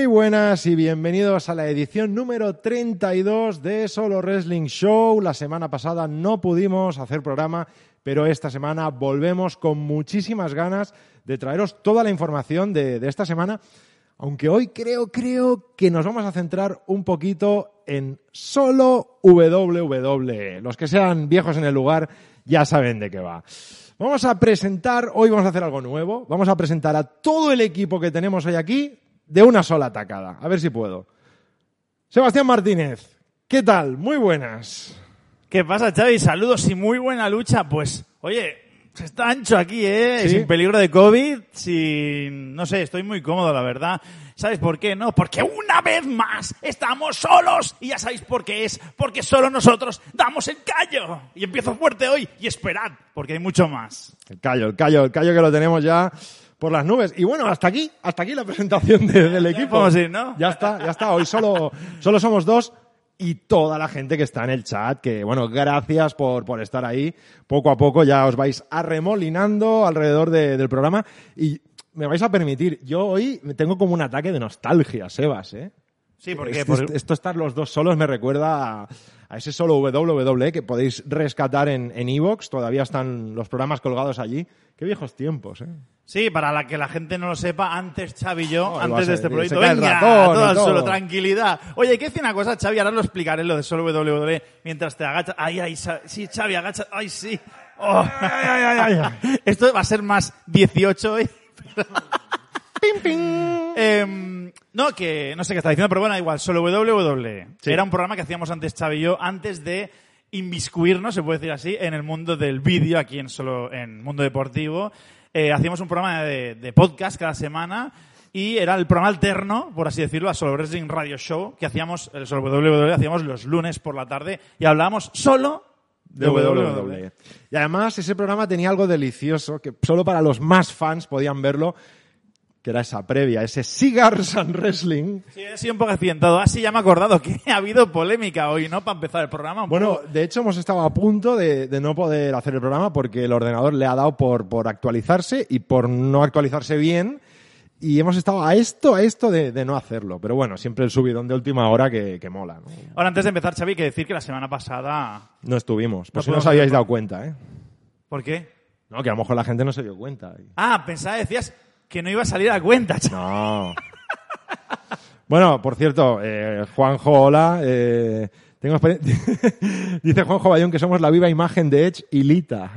Muy buenas y bienvenidos a la edición número 32 de Solo Wrestling Show. La semana pasada no pudimos hacer programa, pero esta semana volvemos con muchísimas ganas de traeros toda la información de, esta semana. Aunque hoy creo, creo que nos vamos a centrar un poquito en solo WWE. Los que sean viejos en el lugar ya saben de qué va. Vamos a presentar, hoy vamos a hacer algo nuevo. Vamos a presentar a todo el equipo que tenemos hoy aquí de una sola atacada. A ver si puedo. Sebastián Martínez, ¿qué tal? Muy buenas. ¿Qué pasa, Xavi? Saludos y muy buena lucha. Pues, oye, se está ancho aquí, ¿eh? ¿Sí? Sin peligro de COVID, sin... No sé, estoy muy cómodo, la verdad. ¿Sabes por qué? No, porque una vez más estamos solos. Y ya sabéis por qué es. Porque solo nosotros damos el callo. Y empiezo fuerte hoy. Y esperad, porque hay mucho más. El callo, el callo, el callo que lo tenemos ya por las nubes. Y bueno, hasta aquí, hasta aquí la presentación de- del equipo. ir, ¿no? Ya está, ya está. Hoy solo, solo somos dos y toda la gente que está en el chat, que bueno, gracias por, por estar ahí. Poco a poco ya os vais arremolinando alrededor de- del programa y me vais a permitir, yo hoy tengo como un ataque de nostalgia, Sebas, ¿eh? Sí, porque... Este- Esto estar los dos solos me recuerda a, a ese solo WWE que podéis rescatar en en Evox. Todavía están los programas colgados allí. Qué viejos tiempos, ¿eh? Sí, para la que la gente no lo sepa, antes Xavi y yo, antes de este proyecto, venga, ratón todo al todo. suelo, tranquilidad. Oye, hay que decir una cosa, Xavi, ahora lo explicaré lo de solo WWE mientras te agachas. Ay, ay, sí, Xavi, agacha, ay, sí. Oh. Esto va a ser más 18 hoy. Em, no, que no sé qué está diciendo, pero bueno, igual, solo WWE. Sí. Era un programa que hacíamos antes Xavi y yo, antes de inmiscuirnos, se puede decir así, en el mundo del vídeo, aquí en solo en Mundo Deportivo. Eh, hacíamos un programa de, de podcast cada semana y era el programa alterno, por así decirlo, a Solo Wrestling Radio Show, que hacíamos, el Solo WWE, hacíamos los lunes por la tarde y hablábamos solo de WWE. Y además ese programa tenía algo delicioso que solo para los más fans podían verlo, que era esa previa, ese Cigars and Wrestling. Sí, he sido un poco accidentado. Así ya me he acordado que ha habido polémica hoy, ¿no? Para empezar el programa. Bueno, poco. de hecho hemos estado a punto de, de no poder hacer el programa porque el ordenador le ha dado por, por actualizarse y por no actualizarse bien. Y hemos estado a esto, a esto de, de no hacerlo. Pero bueno, siempre el subidón de última hora que, que mola. ¿no? Ahora, antes de empezar, Xavi, hay que decir que la semana pasada... No estuvimos, por No si no os habíais dado cuenta, ¿eh? ¿Por qué? No, que a lo mejor la gente no se dio cuenta. Ah, pensaba, decías que no iba a salir a cuenta, Xavi. No. Bueno, por cierto, eh, Juanjo, hola. eh, tengo Dice Juanjo Bayón que somos la viva imagen de Edge y Lita.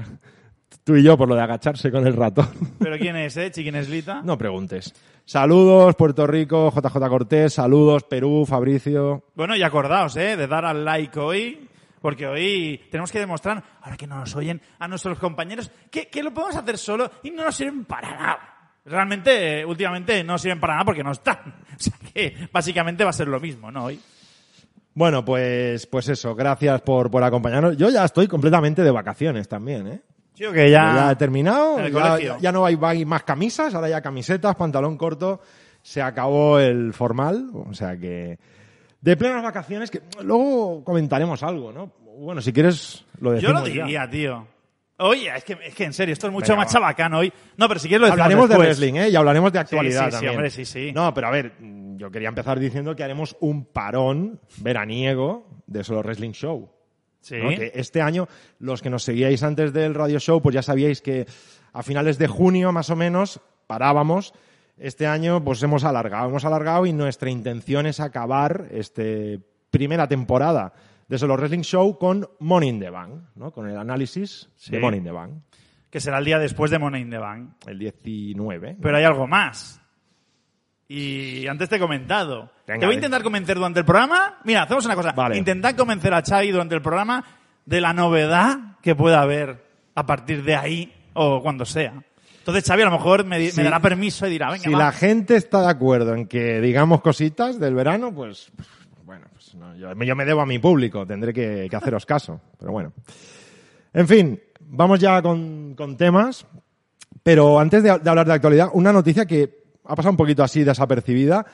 Tú y yo, por lo de agacharse con el ratón. ¿Pero quién es, eh? ¿Quién es Lita? No preguntes. Saludos, Puerto Rico, JJ Cortés. Saludos, Perú, Fabricio. Bueno, y acordaos, ¿eh? De dar al like hoy, porque hoy tenemos que demostrar, ahora que no nos oyen, a nuestros compañeros, que, que lo podemos hacer solo y no nos sirven para nada. Realmente, eh, últimamente no sirven para nada porque no están. O sea que básicamente va a ser lo mismo, ¿no? Hoy. Bueno, pues, pues eso. Gracias por, por acompañarnos. Yo ya estoy completamente de vacaciones también, ¿eh? Sí, que ya... Ya he terminado, el ya, no hay, hay más camisas, ahora ya camisetas, pantalón corto, se acabó el formal, o sea que de plenas vacaciones, que luego comentaremos algo, ¿no? Bueno, si quieres lo Yo decimos lo ya. diría, tío. Oye, es que, es que en serio, esto es mucho Venga, más va. chabacano hoy. No, pero si quieres lo decimos Hablaremos de wrestling, ¿eh? Y hablaremos de actualidad sí, sí, también. hombre, sí, sí. No, pero a ver, yo quería empezar diciendo que haremos un parón veraniego de Solo Wrestling Show. Sí. ¿no? Que este año, los que nos seguíais antes del radio show, pues ya sabíais que a finales de junio, más o menos, parábamos. Este año, pues hemos alargado, hemos alargado y nuestra intención es acabar este primera temporada de Solo Wrestling Show con Money in the Bank, ¿no? Con el análisis Sí. de Money in the Bank, Que será el día después de Money in the Bank. el 19. Pero hay algo más. Y antes te he comentado. Venga, te voy a intentar convencer durante el programa. Mira, hacemos una cosa. Vale. Intentad convencer a Xavi durante el programa de la novedad que pueda haber a partir de ahí o cuando sea. Entonces Xavi a lo mejor me, di- Sí. me dará permiso y dirá, venga, Si va. la gente está de acuerdo en que digamos cositas del verano, pues bueno, pues no, yo, yo me debo a mi público, tendré que, que haceros caso. Pero bueno. En fin, vamos ya con, con temas. Pero antes de, de hablar de actualidad, una noticia que ha pasado un poquito así desapercibida,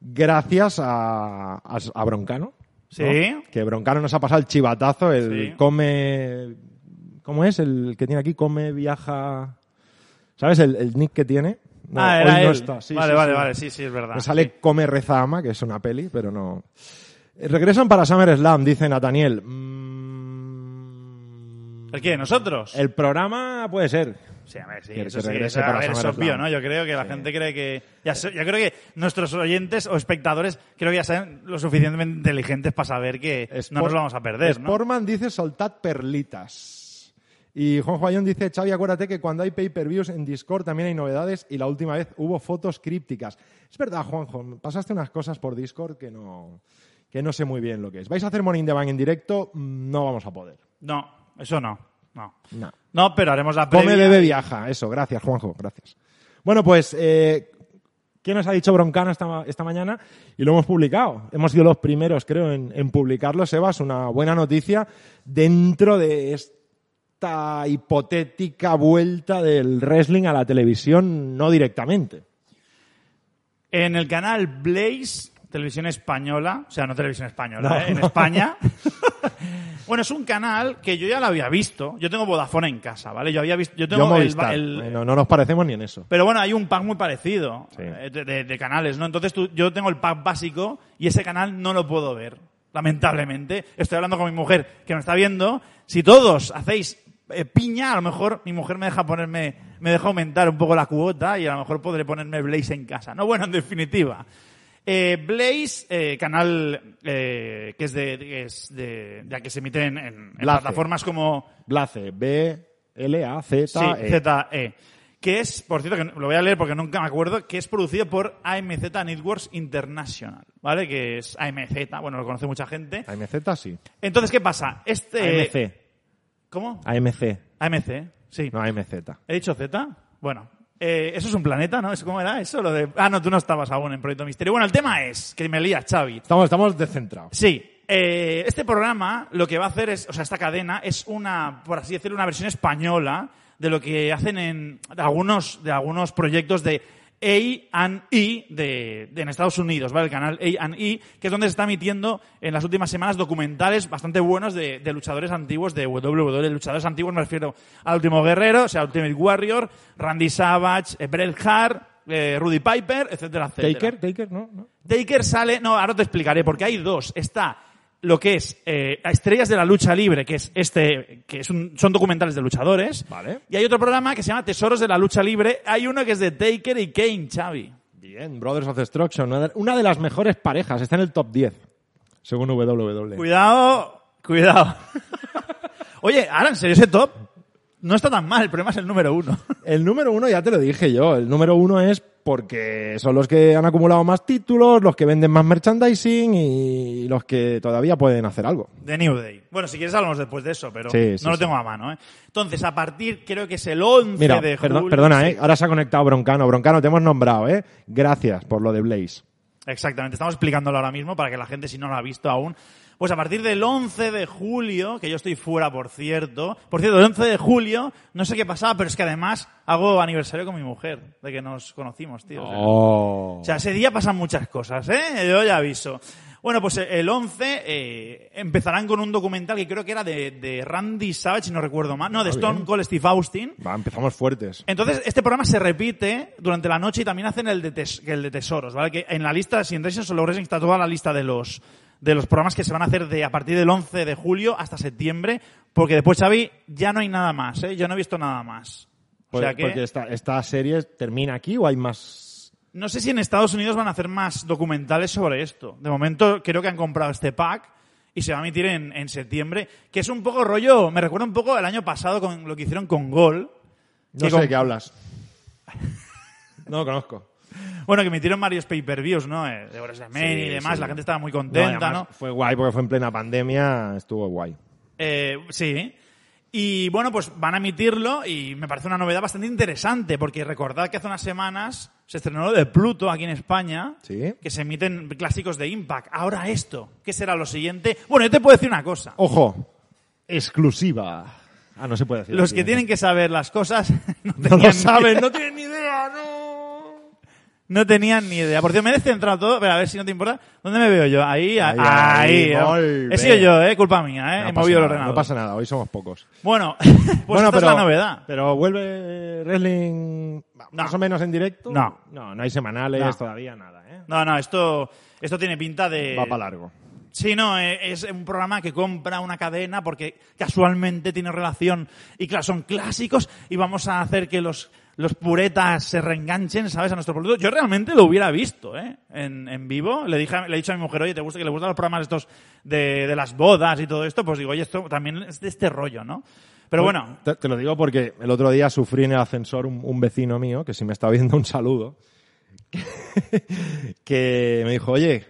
gracias a, a, a Broncano. ¿no? Sí. Que Broncano nos ha pasado el chivatazo, el Sí. come. ¿Cómo es? El que tiene aquí, come, viaja. ¿Sabes el, el nick que tiene? No, ah, hoy era no él. está. Sí, vale, sí, vale, vale, sí, sí, es verdad. Me sale. Come Reza Ama, que es una peli, pero no. Regresan para SummerSlam, dice Nathaniel. Mm, ¿El qué? ¿Nosotros? El programa puede ser. Sí, a ver, sí, eso sí, eso, a ver, es obvio, ¿no? Yo creo que la Sí. gente cree que... Ya, yo creo que nuestros oyentes o espectadores creo que ya saben lo suficientemente inteligentes para saber que no nos vamos a perder, ¿no? Sportman dice soltad perlitas. Y Juan Juayón dice, Xavi, acuérdate que cuando hay pay-per-views en Discord también hay novedades y la última vez hubo fotos crípticas. Es verdad, Juanjo, pasaste unas cosas por Discord que no, que no sé muy bien lo que es. ¿Vais a hacer Morning the Bank en directo? Mm, No vamos a poder. No, eso no. No, No. no pero haremos la previa. Come, bebe, viaja. Eso, gracias, Juanjo, gracias. Bueno, pues, eh, ¿qué nos ha dicho Broncano esta, esta mañana? Y lo hemos publicado. Hemos sido los primeros, creo, en, en publicarlo, Sebas. Una buena noticia dentro de esta hipotética vuelta del wrestling a la televisión, no directamente. En el canal Blaze, televisión española, o sea, no televisión española, No, ¿eh? en no. España. bueno, es un canal que yo ya lo había visto. Yo tengo Vodafone en casa, ¿vale? Yo había visto, yo tengo Yo el, el- Eh, no, no nos parecemos ni en eso. Pero bueno, hay un pack muy parecido Sí. eh, de, de- de canales, ¿no? Entonces tú- yo tengo el pack básico y ese canal no lo puedo ver, lamentablemente. Estoy hablando con mi mujer que me está viendo. Si todos hacéis eh, piña, a lo mejor mi mujer me deja ponerme, me deja aumentar un poco la cuota y a lo mejor podré ponerme Blaze en casa. No, bueno, en definitiva. Eh, Blaze, eh, canal eh, que es de, que es de, que se emite en, en- Blaze. plataformas como Blace, B-L-A-Z. Sí, E. ZE. Que es, por cierto, que lo voy a leer porque nunca me acuerdo, que es producido por AMZ Networks International, ¿vale? Que es AMZ, bueno, lo conoce mucha gente. AMZ sí. Entonces, ¿qué pasa? Este... AMC. ¿Cómo? AMC, AMC, sí. no AMZ. ¿He dicho Z? Bueno, eh, eso es un planeta, ¿no? ¿Es- ¿Cómo era eso? Lo de... Ah, no, tú no estabas aún en Proyecto Misterio. Bueno, el tema es, que me lías, Xavi. Estamos, estamos descentrados. Sí. eh, este programa lo que va a hacer es, o sea, esta cadena es una, por así decirlo, una versión española de lo que hacen en de algunos, de algunos proyectos de A&E de, de- en Estados Unidos, ¿vale? El canal A&E, que es donde se está emitiendo en las últimas semanas documentales bastante buenos de, de luchadores antiguos de WWE. Luchadores antiguos me refiero al Último Guerrero, o sea, Ultimate Warrior, Randy Savage, eh, Bret Hart, eh, Rudy Piper, etcétera, etcétera. Taker, Taker, ¿no? ¿no? Taker sale, no, ahora te explicaré, porque hay dos. Está lo que es eh, Estrellas de la Lucha Libre, que es este, que es un- son documentales de luchadores. Vale. Y hay otro programa que se llama Tesoros de la Lucha Libre. Hay uno que es de Taker y Kane, Xavi. Bien, Brothers of Destruction, una de, una de las mejores parejas, está en el top 10, según WWE. Cuidado, cuidado. Oye, ahora en serio, ese top no está tan mal, el problema es el número uno. El número uno ya te lo dije yo, el número uno es porque son los que han acumulado más títulos, los que venden más merchandising y los que todavía pueden hacer algo. De New Day. Bueno, si quieres hablamos después de eso, pero Sí, sí, no lo sí. tengo a mano, ¿eh? Entonces, a partir, creo que es el 11 Mira, de julio. perdona. ¿eh? ahora se ha conectado Broncano. Broncano, te hemos nombrado, ¿eh? Gracias por lo de Blaze. Exactamente, estamos explicándolo ahora mismo para que la gente, si no lo ha visto aún, pues a partir del 11 de julio, que yo estoy fuera, por cierto, por cierto, el 11 de julio, no sé qué pasaba, pero es que además hago aniversario con mi mujer, de que nos conocimos, tío. O sea, Oh. o sea, ese día pasan muchas cosas, ¿eh? Yo ya aviso. Bueno, pues el 11 eh, empezarán con un documental que creo que era de, de Randy Savage, si no recuerdo mal, no, de Ah, Stone. Cold Steve Austin. Va, empezamos fuertes. Entonces, este programa se repite durante la noche y también hacen el de, tes- el de tesoros, ¿vale? Que en la lista, si entráis en Solo Wrestling, está toda la lista de los, de los programas que se van a hacer de a partir del 11 de julio hasta septiembre, porque después, Xavi, ya no hay nada más, ¿eh? Yo no he visto nada más. O Por- sea que, Porque esta, esta serie termina aquí o hay más. no sé si en Estados Unidos van a hacer más documentales sobre esto. De momento, creo que han comprado este pack y se va a emitir en, en septiembre, que es un poco rollo, me recuerda un poco el año pasado con lo que hicieron con Gol. No sé con- de qué hablas. No lo conozco. Bueno, que emitieron varios pay-per-views, ¿no? Eh, De WrestleMania Sí, y demás. La gente estaba muy contenta, ¿no? Fue guay porque fue en plena pandemia, estuvo guay. Eh, sí. Y bueno, pues van a emitirlo y me parece una novedad bastante interesante porque recordad que hace unas semanas se estrenó lo de Pluto aquí en España, Sí. que se emiten clásicos de Impact. Ahora esto, ¿qué será lo siguiente? Bueno, yo te puedo decir una cosa. Ojo, exclusiva. Ah, no se puede decir. Los que ¿eh? tienen que saber las cosas no, No lo saben, no tienen ni idea, no. No tenían ni idea. Por cierto, me he descentrado todo, pero a ver si no te importa. ¿Dónde me veo yo? Ahí, ahí. Ahí, He sido yo, ¿eh? Culpa mía, ¿eh? No He movido el nada, ordenador. No pasa nada, hoy somos pocos. Bueno, pues bueno, esta pero, es la novedad. Pero vuelve wrestling más o menos en directo. No. No, no hay semanales No. todavía, nada, ¿eh? No, no, esto, esto tiene pinta de... Va para largo. Sí, no, eh, es un programa que compra una cadena porque casualmente tiene relación y claro, son clásicos y vamos a hacer que los, los puretas se reenganchen, ¿sabes? A nuestro producto. Yo realmente lo hubiera visto, ¿eh? En, en vivo. Le, dije, a- le he dicho a mi mujer, oye, ¿te gusta que le gustan los programas estos de, de las bodas y todo esto? Pues digo, oye, esto también es de este rollo, ¿no? Pero bueno, Te, te lo digo porque el otro día sufrí en el ascensor un, un vecino mío, que si me está viendo un saludo, que me dijo, oye,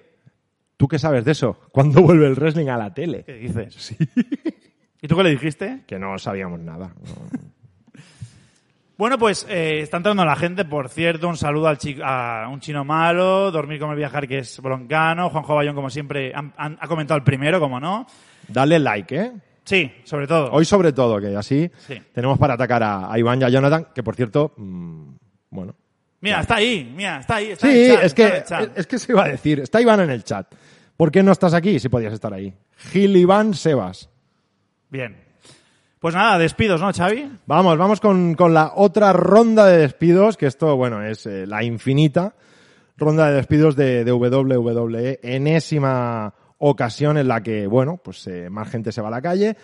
¿tú qué sabes de eso? ¿Cuándo vuelve el wrestling a la tele? ¿qué dices? Sí. ¿Y tú qué le dijiste? Que no sabíamos nada. no. Bueno, pues eh, está entrando la gente, por cierto, un saludo al chi- a un chino malo, dormir como el viajar que es broncano, Juanjo Bayón como siempre han- han- ha comentado el primero, como no. Dale like, ¿eh? Sí, sobre todo. Hoy sobre todo, que así Sí. tenemos para atacar a, a Iván y a Jonathan, que por cierto, mm, bueno. Mira, está ahí, mira, está ahí. Está Sí, en el chat, es, que, está en el chat. es que se iba a decir, está Iván en el chat. ¿Por qué no estás aquí si podías estar ahí? Gil Iván Sebas. Bien. Pues nada, despidos, ¿no, Xavi? Vamos, vamos con, con la otra ronda de despidos, que esto, bueno, es eh, la infinita ronda de despidos de, de WWE, enésima ocasión en la que, bueno, pues eh, más gente se va a la calle.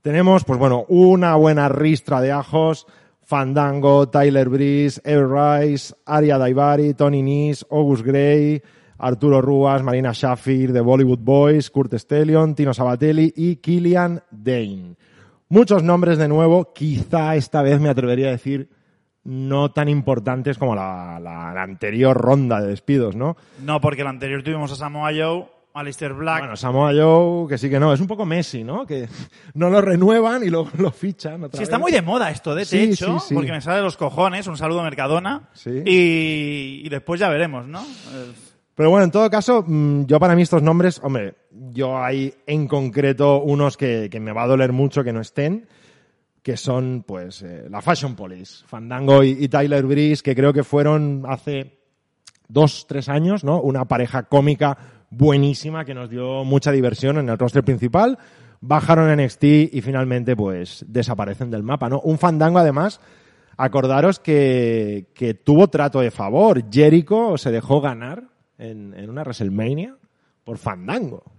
Tenemos, pues bueno, una buena ristra de ajos, Fandango, Tyler Breeze, Air Rice, Aria Daivari, Tony Nis, August Gray, Arturo Ruas, Marina Shafir, The Bollywood Boys, Kurt Stellion, Tino Sabatelli y Killian Dane. Muchos nombres de nuevo, quizá esta vez me atrevería a decir no tan importantes como la, la- la anterior ronda de despidos, ¿no? No, porque el anterior tuvimos a Samoa Joe, Alistair Black. Bueno, Samoa Joe, que sí que no, es un poco Messi, ¿no? Que no lo renuevan y luego lo fichan otra Sí, está muy de moda esto, de Sí, hecho, sí, sí. porque me sale de los cojones, un saludo a Mercadona, Sí. y, y después ya veremos, ¿no? Pero bueno, en todo caso, mm, yo para mí estos nombres, hombre, yo hay en concreto unos que, que me va a doler mucho que no estén, que son pues eh, la Fashion Police, Fandango y, Tyler Breeze, que creo que fueron hace dos, tres años, ¿no? Una pareja cómica buenísima que nos dio mucha diversión en el roster principal. Bajaron NXT y finalmente pues desaparecen del mapa, ¿no? Un Fandango además, acordaros que, que tuvo trato de favor. Jericho se dejó ganar en, en una WrestleMania por Fandango.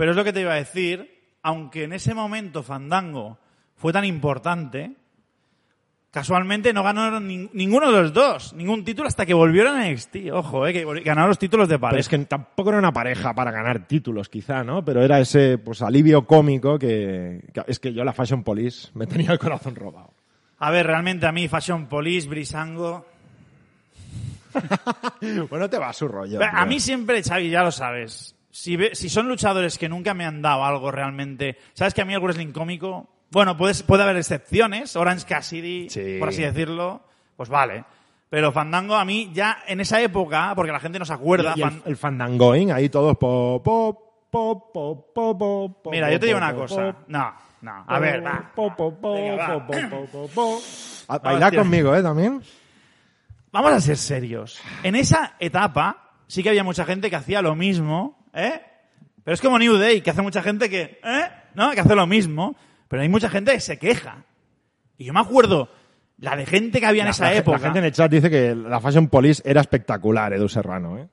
Pero es lo que te iba a decir, aunque en ese momento Fandango fue tan importante, casualmente no ganaron nin- ninguno de los dos, ningún título hasta que volvieron a NXT. Ojo, eh, que ganaron los títulos de pareja. Pero es que tampoco era una pareja para ganar títulos, quizá, ¿no? Pero era ese pues alivio cómico que, que- es que yo la Fashion Police me tenía el corazón robado. A ver, realmente a mí Fashion Police, Brisango... bueno, te va a su rollo. Pero A mí siempre, Xavi, ya lo sabes. Si, ve- si son luchadores que nunca me han dado algo realmente. ¿Sabes que a mí el wrestling cómico. Bueno, puedes, puede haber excepciones. Orange Cassidy, Sí. por así decirlo. Pues vale. Pero Fandango a mí ya en esa época, porque la gente no se acuerda. Y el, Fan- el fandangoing, ahí todos po, po, po, po, po, po, po, Mira, yo te digo una cosa. No, no. A ver, va. va. po, po, po, po. A- Baila hostia. conmigo, ¿eh? También. Vamos a ser serios. En esa etapa sí que había mucha gente que hacía lo mismo, ¿eh? Pero es como New Day, que hace mucha gente que, ¿eh? ¿No? Que hace lo mismo. Pero hay mucha gente que se queja. Y yo me acuerdo, la de gente que había en La- esa la, época. La gente en el chat dice que la Fashion Police era espectacular, Edu Serrano, ¿eh?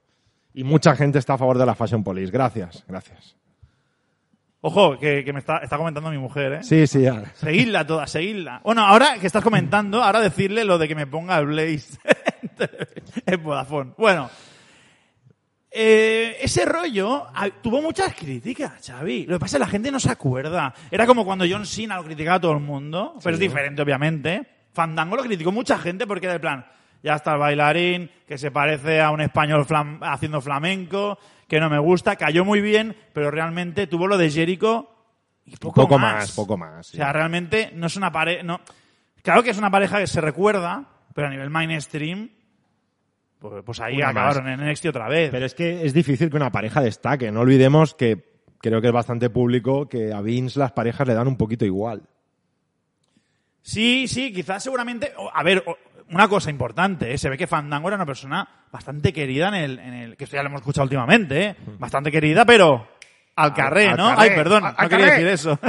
Y mucha gente está a favor de la Fashion Police. Gracias, gracias. Ojo, que, que me está, está comentando mi mujer, ¿eh? Sí, sí, ya. Seguidla toda, seguidla. Bueno, ahora que estás comentando, ahora decirle lo de que me ponga el Blaze en Vodafone. Bueno, eh, ese rollo ah, tuvo muchas críticas, Xavi. Lo que pasa es que la gente no se acuerda. Era como cuando John Cena lo criticaba a todo el mundo, pero es diferente, obviamente. Fandango lo criticó mucha gente porque era de plan, ya está el bailarín, que se parece a un español flam- haciendo flamenco, que no me gusta, cayó muy bien, pero realmente tuvo lo de Jericho y poco, poco más. más, poco más, sí. O sea, realmente no es una pareja. No... Claro que es una pareja que se recuerda, pero a nivel mainstream, pues, pues ahí Una acabaron más. en NXT otra vez. Pero es que es difícil que una pareja destaque. No olvidemos que creo que es bastante público que a Vince las parejas le dan un poquito igual. Sí, sí, quizás seguramente. A ver, una cosa importante, ¿eh? se ve que Fandango era una persona bastante querida en el, en el. que esto ya lo hemos escuchado últimamente, ¿eh? Bastante querida, pero. Al carré, al ¿no? carré, Ay, perdón, al- no quería decir eso.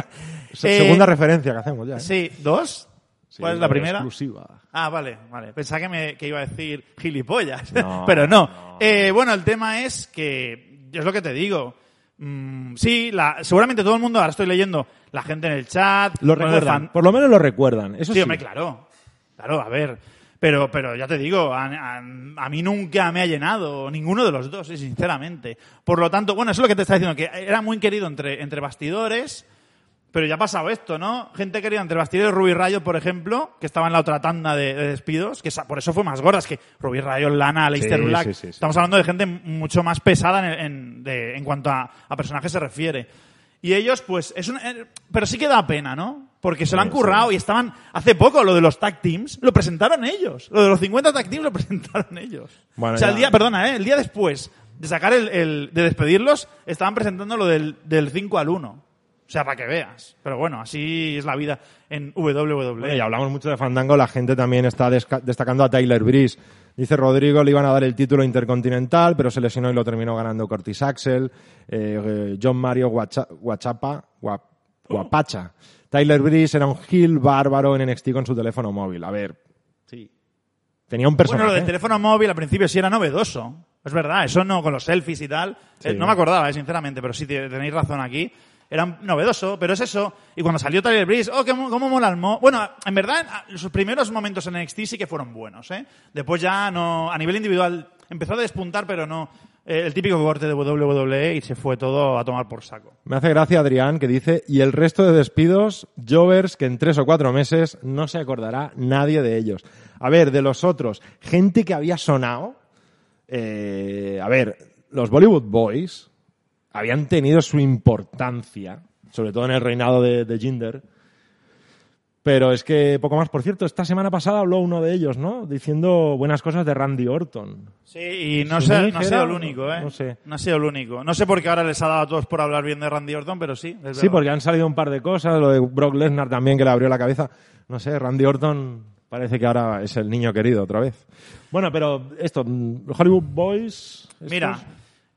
Se- Eh, Segunda referencia que hacemos ya. ¿eh? Sí, ¿dos? Sí, ¿Cuál es la primera? Exclusiva. Ah, vale, vale. Pensaba que, me, que iba a decir gilipollas, No, pero no. no. Eh, bueno, el tema es que, es lo que te digo, Mm, sí, la, seguramente todo el mundo, ahora estoy leyendo la gente en el chat. Lo recuerdan. fan- Por lo menos lo recuerdan. Eso Sí, sí. hombre, claro. Claro, a ver. Pero, pero ya te digo, a, a- a mí nunca me ha llenado ninguno de los dos, sinceramente. Por lo tanto, bueno, eso es lo que te está diciendo, que era muy querido entre, entre bastidores, pero ya ha pasado esto, ¿no? Gente querida entre bastidores, Ruby Rayo, por ejemplo, que estaba en la otra tanda de, de despidos, que por eso fue más gorda, es que Ruby Rayo, Lana, Leicester Sí, Black, sí, sí, estamos hablando de gente mucho más pesada en, en- de- en cuanto a, a personajes se refiere. Y ellos, pues, es un, eh, pero sí que da pena, ¿no? Porque se lo han currado y estaban, hace poco, lo de los tag teams, lo presentaron ellos. Lo de los 50 tag teams lo presentaron ellos. Bueno, o sea, ya. el día, perdona, ¿eh? El día después de sacar el, el- de despedirlos, estaban presentando lo del, del 5 al 1. O sea, para que veas. Pero bueno, así es la vida en WWE. Y hablamos mucho de Fandango, la gente también está destacando a Tyler Breeze. Dice Rodrigo, le iban a dar el título intercontinental, pero se lesionó y lo terminó ganando Curtis Axel. Eh, eh, John Mario Guacha- Guachapa, Gua- Guapacha. Tyler Breeze era un heel bárbaro en NXT con su teléfono móvil. A ver, sí. Tenía un personaje. Bueno, lo del teléfono móvil al principio sí era novedoso. Es verdad, eso no con los selfies y tal. Sí. Eh, no me acordaba, eh, sinceramente, pero sí te- tenéis razón aquí. Era novedoso, pero es eso. Y cuando salió Tyler Breeze, oh, qué mo- cómo mola el mo. Bueno, en verdad, sus primeros momentos en NXT sí que fueron buenos, ¿eh? Después ya no, a nivel individual, empezó a despuntar, pero no. eh, el típico corte de WWE y se fue todo a tomar por saco. Me hace gracia Adrián que dice, y el resto de despidos, Jovers, que en tres o cuatro meses no se acordará nadie de ellos. A ver, de los otros, gente que había sonado, eh, a ver, los Bollywood Boys habían tenido su importancia, sobre todo en el reinado de, de Jinder, pero es que poco más. Por cierto, esta semana pasada habló uno de ellos, ¿no? Diciendo buenas cosas de Randy Orton. Sí, y no, ¿Su sé, nick no ha sido el único, ¿eh? No sé. No ha sido el único. No sé por qué ahora les ha dado a todos por hablar bien de Randy Orton, pero sí. Sí, porque han salido un par de cosas, lo de Brock Lesnar también que le abrió la cabeza. No sé, Randy Orton parece que ahora es el niño querido otra vez. Bueno, pero esto, mm, Hollywood Boys. estos- Mira,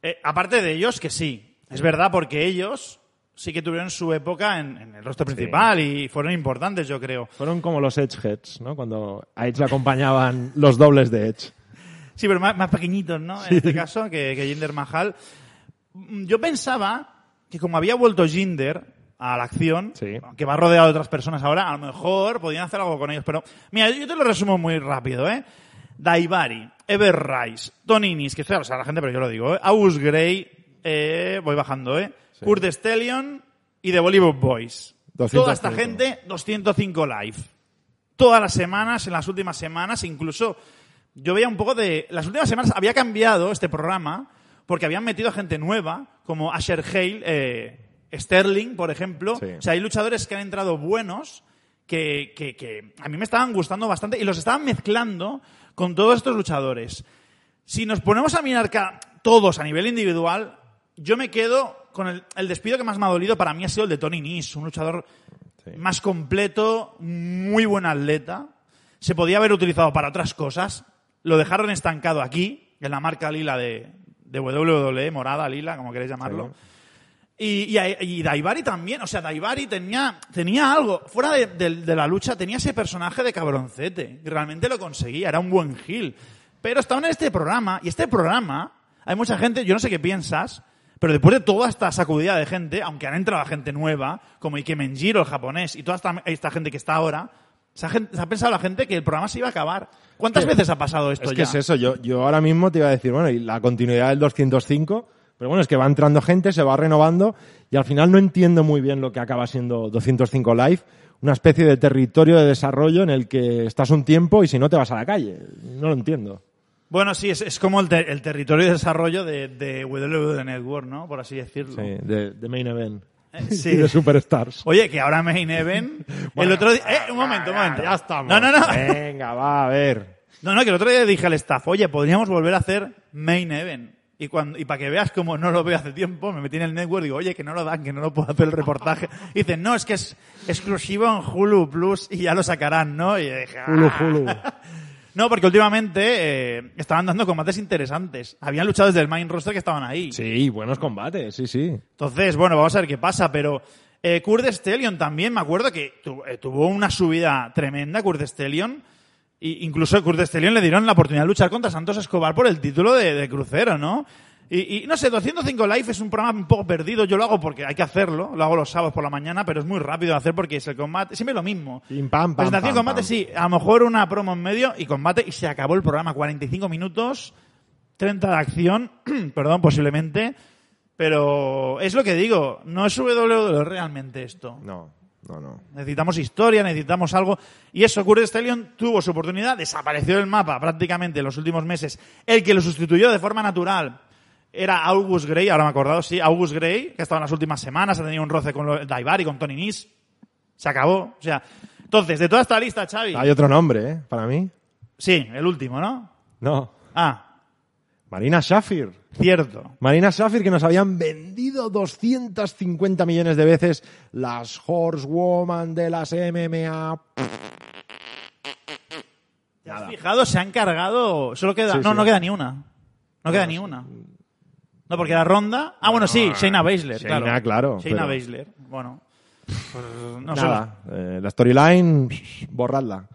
eh, aparte de ellos, que sí. Es verdad, porque ellos sí que tuvieron su época en, en el rostro principal y fueron importantes, yo creo. Fueron como los Edgeheads, ¿no? Cuando a Edge le acompañaban los dobles de Edge. Sí, pero más, más pequeñitos, ¿no? En este caso, que, que Jinder Mahal. Mm, Yo pensaba que como había vuelto Jinder a la acción, Sí. que va rodeado de otras personas ahora, a lo mejor podían hacer algo con ellos. Pero, mira, yo te lo resumo muy rápido, ¿eh? Daivari, Ever Rice, Toninis, que o sea, la gente, pero yo lo digo, ¿eh? Aus Gray, eh, voy bajando, ¿eh? Kurt Stellion y The Bollywood Boys. 205. Toda esta gente, 205 live. Todas las semanas, en las últimas semanas, incluso yo veía un poco de... Las últimas semanas había cambiado este programa porque habían metido a gente nueva, como Asher Hale, eh, Sterling, por ejemplo. Sí. O sea, hay luchadores que han entrado buenos que, que, que a mí me estaban gustando bastante y los estaban mezclando con todos estos luchadores. Si nos ponemos a mirar todos a nivel individual, yo me quedo con el, el despido que más me ha dolido para mí ha sido el de Tony Nis, un luchador Sí. más completo, muy buen atleta. Se podía haber utilizado para otras cosas. Lo dejaron estancado aquí, en la marca lila de, de WWE, morada, lila, como queréis llamarlo. Y, y, y Daivari también, o sea, Daivari tenía, tenía algo, fuera de, de- de la lucha, tenía ese personaje de cabroncete, y realmente lo conseguía, era un buen heel. Pero estaban en este programa, y este programa, hay mucha gente, yo no sé qué piensas, pero después de toda esta sacudida de gente, aunque han entrado gente nueva, como Ike Menjiro, el japonés, y toda esta, esta gente que está ahora, se ha, gen- se ha pensado la gente que el programa se iba a acabar. ¿Cuántas veces ha pasado esto Es que es eso, yo, yo ahora mismo te iba a decir, bueno, y la continuidad del 205, pero bueno, es que va entrando gente, se va renovando, y al final no entiendo muy bien lo que acaba siendo 205 Live, una especie de territorio de desarrollo en el que estás un tiempo y si no te vas a la calle. No lo entiendo. Bueno, sí, es, es como el, te- el territorio de desarrollo de, de WWE Network, ¿no? Por así decirlo. Sí, de, de Main Event. Eh, y Sí. de Superstars. Oye, que ahora Main Event. el otro día. Eh, un momento, un momento. Ya estamos. No, no, no. Venga, va, a ver. No, no, que el otro día dije al staff, oye, podríamos volver a hacer Main Event. Y, cuando, y para que veas como no lo veo hace tiempo, me metí en el network y digo, oye, que no lo dan, que no lo puedo hacer el reportaje. Y dicen, no, es que es exclusivo en Hulu Plus y ya lo sacarán, ¿no? Y dije, "Ah". Hulu, Hulu. No, porque últimamente eh, estaban dando combates interesantes. Habían luchado desde el main roster que estaban ahí. Sí, buenos combates, sí, sí. Entonces, bueno, vamos a ver qué pasa, pero eh, Kurt Stellion también, me acuerdo que tu- eh, tuvo una subida tremenda, Kurt Stellion. Y incluso a Kurt Stellion le dieron la oportunidad de luchar contra Santos Escobar por el título de, de crucero, ¿no? Y, y, no sé, 205 Live es un programa un poco perdido. Yo lo hago porque hay que hacerlo. Lo hago los sábados por la mañana, pero es muy rápido de hacer porque es el combate. Siempre lo mismo. Pim, pam, pam, Presentación, pam, combate, pam. sí. A lo mejor una promo en medio y combate y se acabó el programa. 45 minutos, 30 de acción, perdón, posiblemente. Pero es lo que digo, no es WWE realmente esto. No, no, no. Necesitamos historia, necesitamos algo. Y eso, Kurt Stallion tuvo su oportunidad, desapareció del mapa prácticamente en los últimos meses. El que lo sustituyó de forma natural era August Gray, ahora me he acordado, sí, August Gray, que ha estado en las últimas semanas, ha tenido un roce con Daivari, con Tony Nis. Se acabó. O sea, entonces, de toda esta lista, Xavi. Hay otro nombre, ¿eh? Para mí. Sí, el último, ¿no? No. Ah, Marina Shafir. Cierto. Marina Shafir, que nos habían vendido 250 millones de veces las Horsewoman de las MMA. ¿Te has fijado? Se han cargado. Solo queda. Sí, no, sí. no queda ni una. No queda ni una. No, porque la ronda. Ah, bueno, sí, Shayna Baszler. Shayna, claro, claro, Shayna pero- Baszler. Bueno. Pues, no sé. Nada. eh, la storyline, borradla.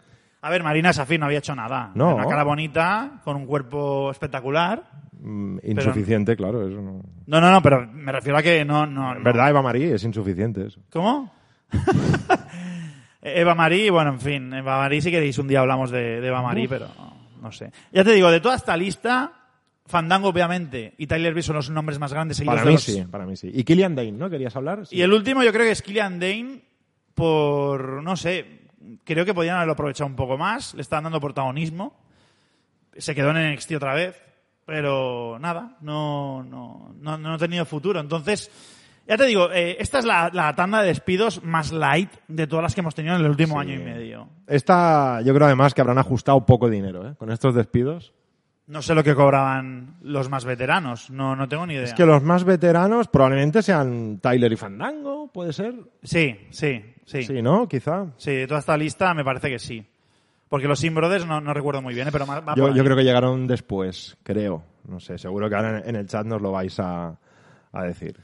A ver, Marina Safir no había hecho nada. No. Una cara bonita, con un cuerpo espectacular. Mm, insuficiente, claro. Eso no... No, no, no, pero me refiero a que no. no, En no. verdad, Eva Marie es insuficiente eso. ¿Cómo? Eva Marie, bueno, en fin, Eva Marie, si queréis un día hablamos de, de Eva Marie, pero no, sé. Ya te digo, de toda esta lista, Fandango, obviamente, y Tyler Breeze son los nombres más grandes seguidos Para de mí los- sí, para mí sí. Y Killian Dane, ¿no? ¿Querías hablar? Sí. Y el último yo creo que es Killian Dane por, no sé, creo que podían haberlo aprovechado un poco más, le están dando protagonismo, se quedó en NXT otra vez, pero nada, no, no, no, no ha tenido futuro. Entonces, ya te digo, eh, esta es la, la tanda de despidos más light de todas las que hemos tenido en el último Sí. año y medio. Esta, yo creo además que habrán ajustado poco dinero, ¿eh? Con estos despidos. No sé lo que cobraban los más veteranos, no, no tengo ni idea. Es que los más veteranos probablemente sean Tyler y Fandango, ¿puede ser? Sí, sí, sí. Sí, ¿no? Quizá. Sí, de toda esta lista me parece que sí. Porque los Sim Brothers no, no recuerdo muy bien, ¿eh? pero va va Yo, yo creo que llegaron después, creo. No sé, seguro que ahora en, en el chat nos lo vais a, a decir.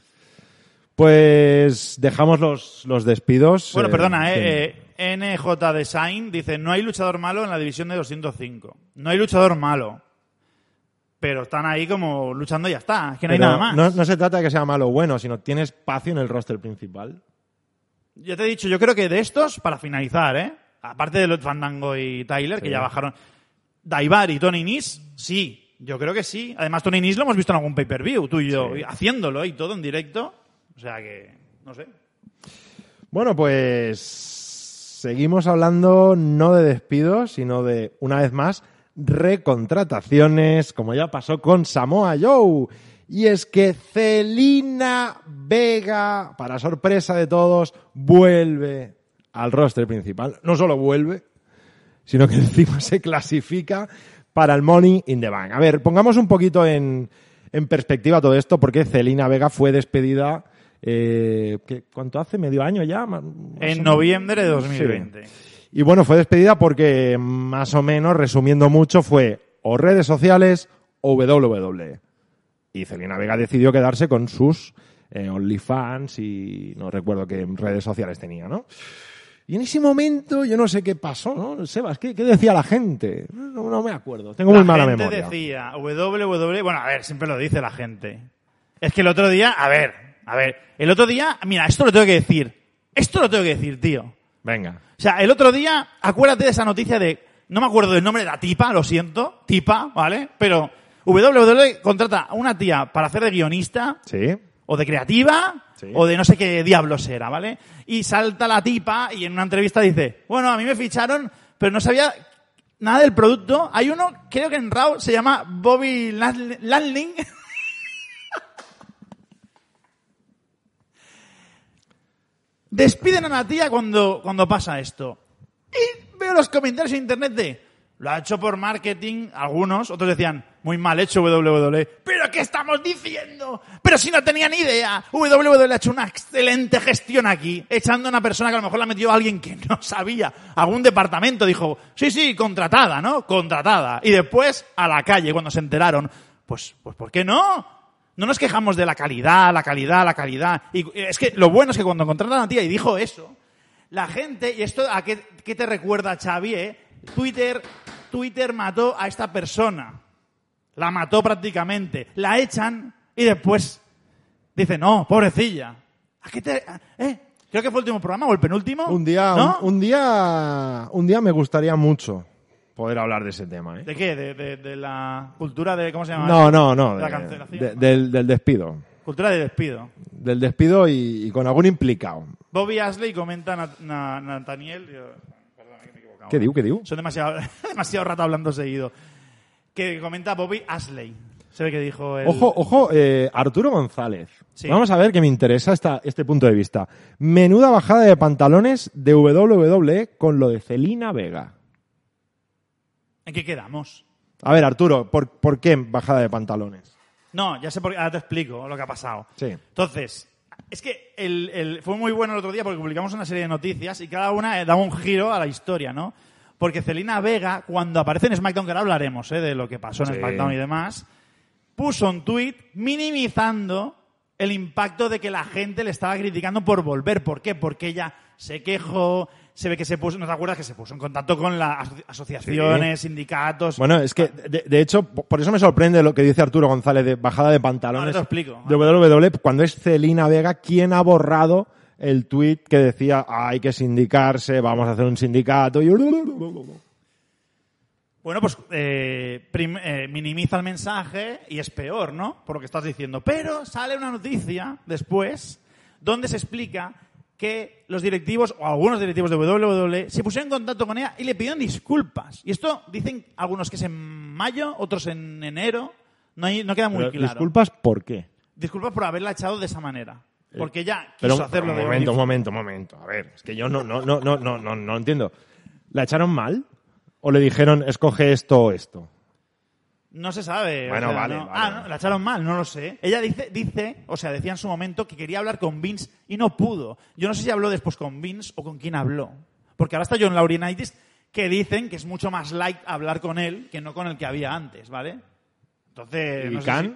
Pues dejamos los, los despidos. Bueno, eh, perdona, eh, eh, NJ Design dice, no hay luchador malo en la división de 205. No hay luchador malo. Pero están ahí como luchando y ya está. Es que no hay nada más. No, no se trata de que sea malo o bueno, sino tiene espacio en el roster principal. Ya te he dicho, yo creo que de estos, para finalizar, ¿eh? Aparte de los Fandango y Tyler, que ya bajaron. Daivar y Tony Nis, sí. Yo creo que sí. Además, Tony Nis lo hemos visto en algún pay-per-view, tú y yo, Sí. haciéndolo y todo en directo. O sea que, no sé. Bueno, pues seguimos hablando no de despidos, sino de, una vez más, recontrataciones, como ya pasó con Samoa Joe. Y es que Celina Vega, para sorpresa de todos, vuelve al roster principal. No solo vuelve, sino que encima se clasifica para el Money in the Bank. A ver, pongamos un poquito en, en perspectiva todo esto, porque Celina Vega fue despedida, eh, ¿qué- ¿cuánto hace? ¿Medio año ya? Más En noviembre de 2020. Y bueno, fue despedida porque, más o menos, resumiendo mucho, fue o redes sociales o WWE. Y Celina Vega decidió quedarse con sus eh, OnlyFans y no recuerdo qué redes sociales tenía, ¿no? Y en ese momento yo no sé qué pasó, ¿no? Sebas, ¿qué, qué decía la gente? No, no me acuerdo, tengo muy la mala gente memoria. decía, WWE, bueno, a ver, siempre lo dice la gente. Es que el otro día, a ver, a ver, el otro día, mira, esto lo tengo que decir. Esto lo tengo que decir, tío. Venga. O sea, el otro día, acuérdate de esa noticia de, no me acuerdo del nombre de la tipa, lo siento, tipa, ¿vale? Pero WWE contrata a una tía para hacer de guionista, Sí. o de creativa, Sí. o de no sé qué diablos era, ¿vale? Y salta la tipa y en una entrevista dice, bueno, a mí me ficharon, pero no sabía nada del producto. Hay uno, creo que en Raw se llama Bobby Lan- Landling. Despiden a la tía cuando, cuando pasa esto. Y veo los comentarios en internet de, lo ha hecho por marketing, algunos, otros decían, muy mal hecho WWE. ¿Pero qué estamos diciendo? Pero si no tenía ni idea. WWE ha hecho una excelente gestión aquí, echando a una persona que a lo mejor la metió a alguien que no sabía. Algún departamento dijo, sí, sí, contratada, ¿no? Contratada. Y después a la calle cuando se enteraron. Pues, pues, ¿por qué no? No nos quejamos de la calidad, la calidad, la calidad. Y es que lo bueno es que cuando contratan a la tía y dijo eso, la gente, y esto a qué, qué te recuerda Xavi, eh? Twitter, Twitter mató a esta persona. La mató prácticamente. La echan y después dice, no, pobrecilla. ¿A qué te, eh? Creo que fue el último programa o el penúltimo. Un día, ¿No? un, un día, un día me gustaría mucho poder hablar de ese tema. ¿eh? ¿De qué? ¿De, de- de la cultura de, ¿cómo se llama? No, no, no. De la cancelación. de- del, del despido. Cultura de despido. Del despido y, y con algún implicado. Bobby Ashley comenta a Na- Nathaniel. yo- que me he equivocado. ¿Qué digo? ¿Qué digo? Son demasiado, demasiado rato hablando seguido. Que comenta Bobby Ashley. Se ve que dijo el... Ojo, ojo, eh, Arturo González. Sí. Vamos a ver que me interesa esta, este punto de vista. Menuda bajada de pantalones de WWE con lo de Celina Vega. ¿En qué quedamos? A ver, Arturo, ¿por, por qué bajada de pantalones? No, ya sé por qué. Ahora te explico lo que ha pasado. Sí. Entonces, es que el, el- fue muy bueno el otro día porque publicamos una serie de noticias y cada una eh, daba un giro a la historia, ¿no? Porque Celina Vega, cuando aparece en SmackDown, que ahora hablaremos ¿eh? de lo que pasó en Sí. SmackDown y demás, puso un tuit minimizando el impacto de que la gente le estaba criticando por volver. ¿Por qué? Porque ella se quejó, se ve que se puso, ¿no te acuerdas que se puso en contacto con las aso- asociaciones, sindicatos? Bueno, es que, de, de hecho, po- por eso me sorprende lo que dice Arturo González de bajada de pantalones Ahora te lo explico. de WWE cuando es Celina Vega quien ha borrado el tuit que decía hay que sindicarse, vamos a hacer un sindicato y... Bueno, pues eh, eh, minimiza el mensaje y es peor, ¿no? Por lo que estás diciendo. Pero sale una noticia después donde se explica que los directivos o algunos directivos de WWE se pusieron en contacto con ella y le pidieron disculpas. Y esto dicen algunos que es en mayo, otros en enero. No, hay- no queda muy Pero, claro. Disculpas, ¿por qué? Disculpas por haberla echado de esa manera. Porque ella quiso Pero, hacerlo un de momento, un momento, un momento. A ver, es que yo no, no, no, no, no, no, no entiendo. ¿La echaron mal? ¿O le dijeron, escoge esto o esto? No se sabe. o Bueno, sea, vale, no- vale. Ah, no, la echaron mal, no lo sé. Ella dice, dice, o sea, decía en su momento que quería hablar con Vince y no pudo. Yo no sé si habló después con Vince o con quién habló. Porque ahora está John Laurinaitis que dicen que es mucho más light hablar con él que no con el que había antes, ¿vale? Entonces,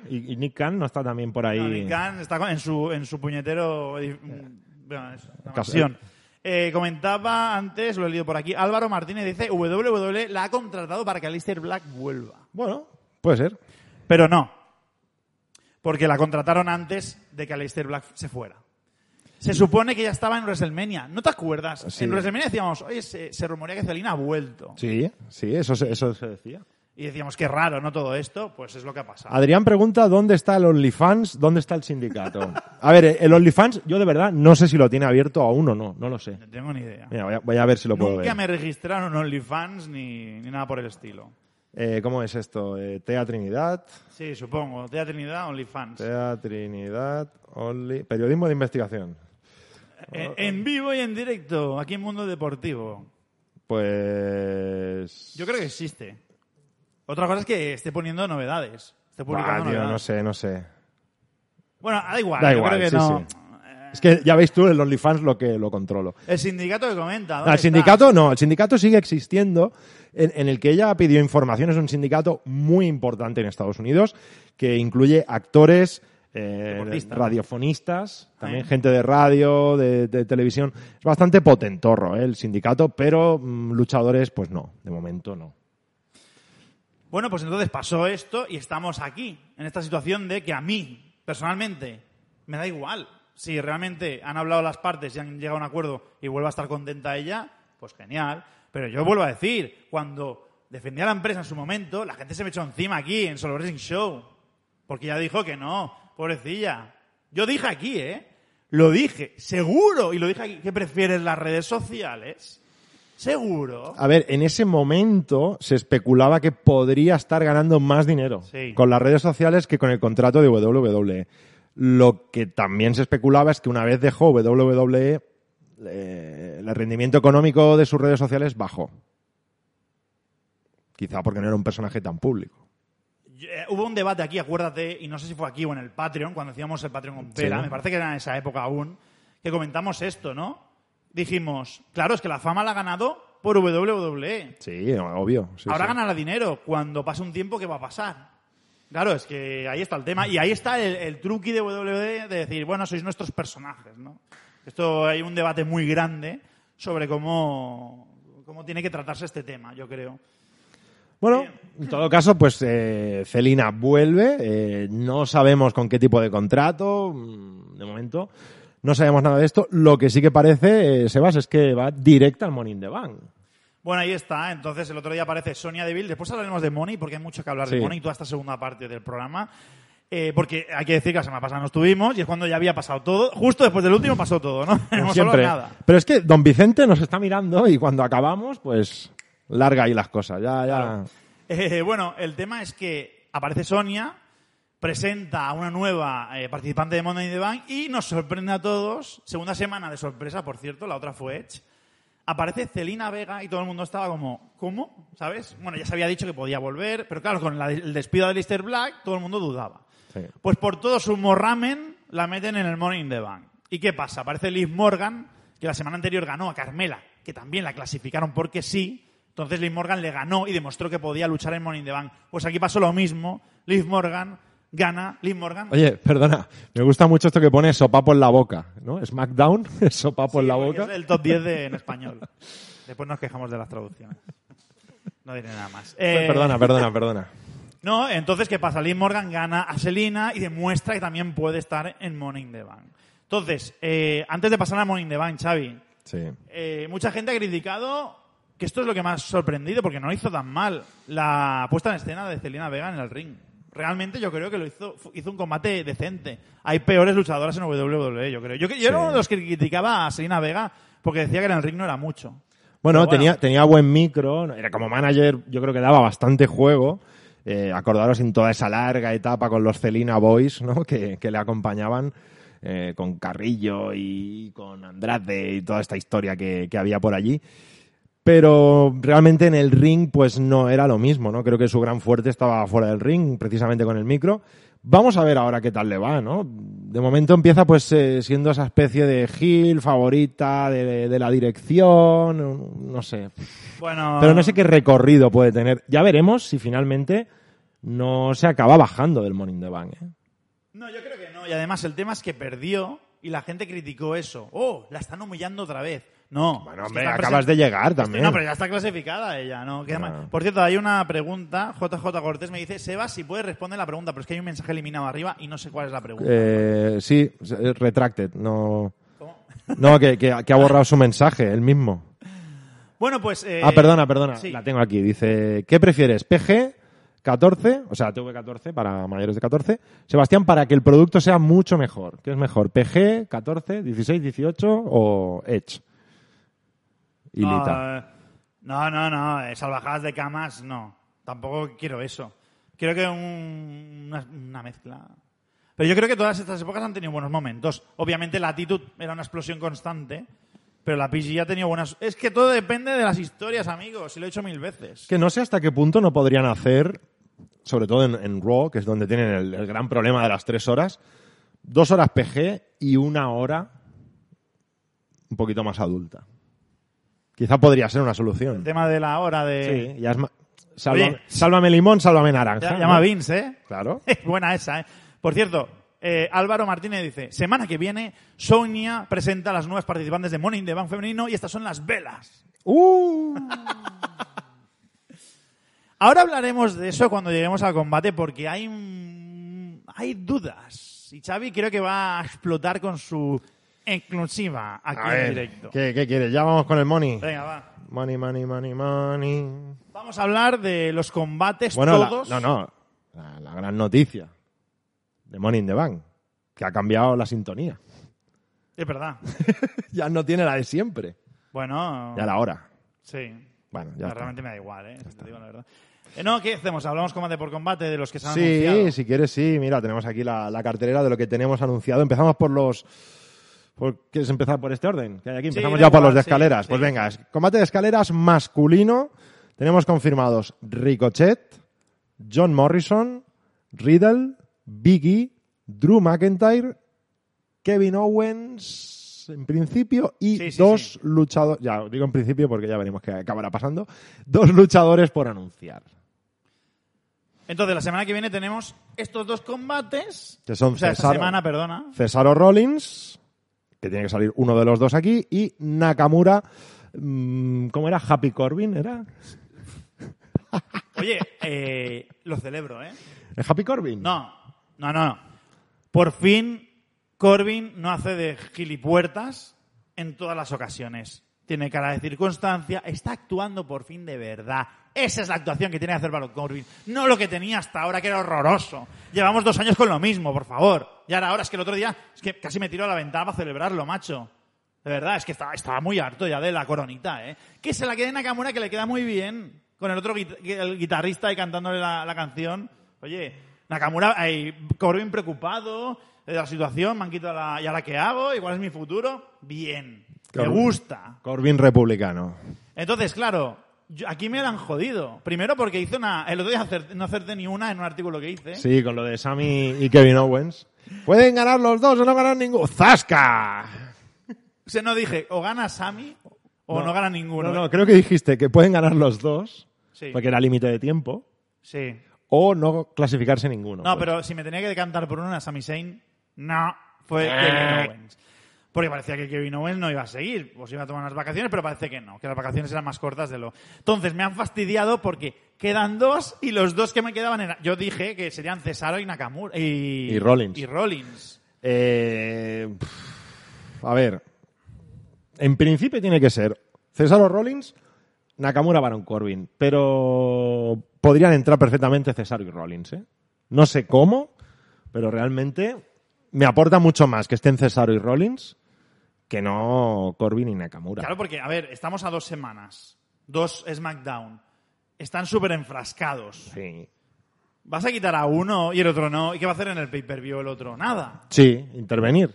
¿Y no Nick Khan no está también por ahí? no, Nick Khan está en su, en su puñetero... eh, bueno, es una mansión. Eh, comentaba antes, lo he leído por aquí, Álvaro Martínez dice WWE la ha contratado para que Alistair Black vuelva. Bueno, puede ser. Pero no. Porque la contrataron antes de que Aleister Black se fuera. Se supone que ya estaba en WrestleMania. ¿No te acuerdas? Sí. En WrestleMania decíamos, oye, se, se rumorea que Celina ha vuelto. Sí, sí, eso, eso se decía. Y decíamos, qué raro, ¿no? Todo esto, pues es lo que ha pasado. Adrián pregunta dónde está el OnlyFans, dónde está el sindicato. A ver, el OnlyFans, yo de verdad no sé si lo tiene abierto aún o no, no lo sé. No tengo ni idea. Mira, voy a, voy a ver si lo puedo Nunca ver. me registraron OnlyFans ni, ni nada por el estilo. Eh, ¿Cómo es esto? Eh, Tea Trinidad, Sí, supongo. Tea Trinidad, OnlyFans. Tea Trinidad, Only... Periodismo de investigación. En, en vivo y en directo, aquí en Mundo Deportivo. Pues... Yo creo que existe. Otra cosa es que esté poniendo novedades. Esté Buah, publicando tío, novedades. no sé, no sé. Bueno, da igual. Da yo igual, creo que sí, no. sí. Es que ya veis tú el OnlyFans lo que lo controlo. El sindicato que comenta. ¿dónde el sindicato no, el sindicato sigue existiendo, en, en el que ella pidió información, es un sindicato muy importante en Estados Unidos, que incluye actores, eh, radiofonistas, también Ah. gente de radio, de, de televisión. Es bastante potentorro eh, el sindicato, pero mm, luchadores, pues no, de momento no. Bueno, pues entonces pasó esto y estamos aquí, en esta situación de que a mí, personalmente, me da igual. Si realmente han hablado las partes y han llegado a un acuerdo y vuelve a estar contenta ella, pues genial. Pero yo vuelvo a decir, cuando defendía a la empresa en su momento, la gente se me echó encima aquí, en Solo Wrestling Show. Porque ya dijo que no, pobrecilla. Yo dije aquí, ¿eh? Lo dije, seguro, y lo dije aquí, que prefieres las redes sociales. Seguro. A ver, en ese momento se especulaba que podría estar ganando más dinero Sí. con las redes sociales que con el contrato de WWE. Lo que también se especulaba es que una vez dejó WWE eh, el rendimiento económico de sus redes sociales bajó. Quizá porque no era un personaje tan público. Eh, hubo un debate aquí, acuérdate, y no sé si fue aquí o en el Patreon, cuando hacíamos el Patreon con Pera, Sí. me parece que era en esa época aún, que comentamos esto, ¿no? Dijimos, claro, es que la fama la ha ganado por WWE. Sí, obvio. sí, Ahora sí. ganará dinero. Cuando pase un tiempo, ¿qué va a pasar? Claro, es que ahí está el tema. Y ahí está el, el truqui de WWE de decir, bueno, sois nuestros personajes, ¿no? Esto hay un debate muy grande sobre cómo, cómo tiene que tratarse este tema, yo creo. Bueno, en todo caso, pues eh, Celina vuelve. eh, no sabemos con qué tipo de contrato, mm, de momento. No sabemos nada de esto. Lo que sí que parece, eh, Sebas, es que va directa al Money in the Bank. Bueno, ahí está. Entonces, el otro día aparece Sonia Deville. Después hablaremos de Money, porque hay mucho que hablar de. Money, toda esta segunda parte del programa. Eh, porque hay que decir que la semana pasada no estuvimos y es cuando ya había pasado todo. Justo después del último pasó todo, ¿no? No Como siempre. nada. Pero es que don Vicente nos está mirando y cuando acabamos, pues larga ahí las cosas. Ya, ya. Claro. Eh, bueno, el tema es que aparece Sonia, presenta a una nueva eh, participante de Monday in the Bank y nos sorprende a todos. Segunda semana de sorpresa, por cierto, la otra fue Edge. Aparece Celina Vega y todo el mundo estaba como, ¿cómo? ¿Sabes? Bueno, ya se había dicho que podía volver, pero claro, con la- el despido de Lister Black, todo el mundo dudaba. Sí. Pues por todo su morramen la meten en el Money in the Bank. ¿Y qué pasa? Aparece Liv Morgan, que la semana anterior ganó a Carmela, que también la clasificaron porque sí. Entonces Liv Morgan le ganó y demostró que podía luchar en Money in the Bank. Pues aquí pasó lo mismo. Liv Morgan gana. Liv Morgan. Oye, perdona, me gusta mucho esto que pone sopapo en la boca, ¿no? SmackDown, sopapo en la boca. Es el top 10 de- en español. Después nos quejamos de las traducciones. No diré nada más. Eh, Perdona, perdona, perdona. No, entonces, ¿qué pasa? Liv Morgan gana a Selina y demuestra que también puede estar en Money in the Bank. Entonces, eh, antes de pasar a Money in the Bank, Xavi, Sí. eh, mucha gente ha criticado que esto es lo que me ha sorprendido porque no hizo tan mal la puesta en escena de Celina Vega en el ring. Realmente yo creo que lo hizo, hizo un combate decente. Hay peores luchadoras en WWE, yo creo. Yo, yo era uno de los que criticaba a Selina Vega porque decía que en el ring no era mucho. Bueno. Tenía, tenía buen micro, era como manager, yo creo que daba bastante juego. Eh, acordaros en toda esa larga etapa con los Celina Boys, ¿no? Que, que le acompañaban eh, con Carrillo y con Andrade y toda esta historia que, que había por allí. Pero realmente en el ring, pues no era lo mismo, ¿no? Creo que su gran fuerte estaba fuera del ring, precisamente con el micro. Vamos a ver ahora qué tal le va, ¿no? De momento empieza pues eh, siendo esa especie de heel favorita de, de la dirección, no sé. Bueno, Pero no sé qué recorrido puede tener. Ya veremos si finalmente no se acaba bajando del Morning the Bank, ¿eh? No, yo creo que no. Y además el tema es que perdió y la gente criticó eso. Oh, la están humillando otra vez. No. Bueno, es que hombre, está acabas de llegar también. No, pero ya está clasificada ella, ¿no? Ah. Por cierto, hay una pregunta. JJ Cortés me dice, Sebas, si puedes responder la pregunta, pero es que hay un mensaje eliminado arriba y no sé cuál es la pregunta. Eh, sí, eh, retracted, no... ¿Cómo? No, que, que- que ha borrado su mensaje, él mismo. Bueno, pues... eh, Ah, perdona, perdona. sí. La tengo aquí. Dice, ¿qué prefieres? ¿PG 14? O sea, TV14 para mayores de 14. Sebastián, para que el producto sea mucho mejor. ¿Qué es mejor? ¿PG 14, 16, 18 o Edge? Lita. No, no, no, no, eh, salvajadas de camas, no. Tampoco quiero eso. Quiero que un- una, una mezcla. Pero yo creo que todas estas épocas han tenido buenos momentos. Obviamente la actitud era una explosión constante, pero la PG ha tenido buenas... Es que todo depende de las historias, amigos, y lo he dicho mil veces. Que no sé hasta qué punto no podrían hacer, sobre todo en, en Raw, que es donde tienen el, el gran problema de las tres horas, dos horas PG y una hora un poquito más adulta. Quizá podría ser una El solución. tema de la hora de... Sí, ya es ma- Sálvame, limón, sálvame naranja. Ya- ¿no? llama Vince, ¿eh? Claro. Es buena esa, ¿eh? Por cierto, eh, Álvaro Martínez dice, semana que viene, Sonia presenta a las nuevas participantes de Morning the Bank femenino y estas son las velas. Uh, Ahora hablaremos de eso cuando lleguemos al combate porque hay, hay dudas. Y Xavi creo que va a explotar con su exclusiva aquí a en ver, directo. ¿qué, qué quieres? Ya vamos con el money. Venga, va. Money, money, money, money. Vamos a hablar de los combates Bueno, la- todos. no, no. La, la gran noticia de Money in the Bank, que ha cambiado la sintonía. Es verdad. ya no tiene la de siempre. Bueno, Ya la hora. sí. Bueno, ya No, realmente me da igual, ¿eh? Si te digo la verdad. Eh, no, ¿qué hacemos? ¿Hablamos combate por combate de los que se han Sí, anunciado? si quieres, sí. Mira, tenemos aquí la, la cartelera de lo que tenemos anunciado. Empezamos por los ¿Quieres empezar por este orden? Que hay aquí Sí, empezamos ya por igual, los de sí, escaleras. sí. Pues venga, es- combate de escaleras masculino. Tenemos confirmados Ricochet, John Morrison, Riddle, Biggie, Drew McIntyre, Kevin Owens, en principio, y Sí, sí, dos sí. luchadores, ya digo en principio porque ya veremos qué acabará pasando, dos luchadores por anunciar. Entonces, la semana que viene tenemos estos dos combates. Que son o sea, esta Cesaro- semana, perdona. Cesaro Rollins, que tiene que salir uno de los dos aquí, y Nakamura, mm, ¿cómo era? Happy Corbin, ¿era? Oye, eh, lo celebro, ¿eh? ¿Es Happy Corbin? No, no, no. Por fin, Corbin no hace de gilipuertas en todas las ocasiones. Tiene cara de circunstancia, está actuando por fin de verdad. Esa es la actuación que tiene que hacer Baron Corbin. No lo que tenía hasta ahora, que era horroroso. Llevamos dos años con lo mismo, por favor. Y ahora, ahora es que el otro día, es que casi me tiró a la ventana para celebrarlo, macho. De verdad, es que estaba, estaba muy harto ya de la coronita, ¿eh? Que se la quede Nakamura, que le queda muy bien. Con el otro guit- el guitarrista ahí cantándole la, la canción. Oye, Nakamura, ahí, Corbin preocupado de la situación, me han quitado la, ¿y ahora qué hago? ¿Y cuál es mi futuro? Bien. Me gusta. Corbin republicano. Entonces, claro, yo- aquí me la han jodido. Primero porque hice una... El otro día no acerté ni una en un artículo que hice. Sí, con lo de Sammy y Kevin Owens. ¿Pueden ganar los dos o no ganar ninguno? ¡Zasca! O sea, no dije, o gana Sammy o no, gana ninguno. No, no, creo que dijiste que pueden ganar los dos, Sí. porque era límite de tiempo, Sí. o no clasificarse ninguno. No, Pues, pero si me tenía que decantar por una, Sami Zayn, no, fue Eh. Kevin Owens. Porque parecía que Kevin Owens no iba a seguir, pues iba a tomar unas vacaciones, pero parece que no, que las vacaciones eran más cortas de lo. Entonces me han fastidiado porque quedan dos y los dos que me quedaban eran. Yo dije que serían Cesaro y Nakamura. Y, Y Rollins. Y Rollins. Eh, a ver, en principio tiene que ser Cesaro Rollins, Nakamura Baron Corbin, pero podrían entrar perfectamente Cesaro y Rollins. ¿eh? No sé cómo, pero realmente me aporta mucho más que estén Cesaro y Rollins que no Corbin y Nakamura. Claro, porque, a ver, estamos a dos semanas. Dos SmackDown. Están súper enfrascados. Sí. ¿Vas a quitar a uno y el otro no? ¿Y qué va a hacer en el pay-per-view el otro? Nada. Sí, intervenir.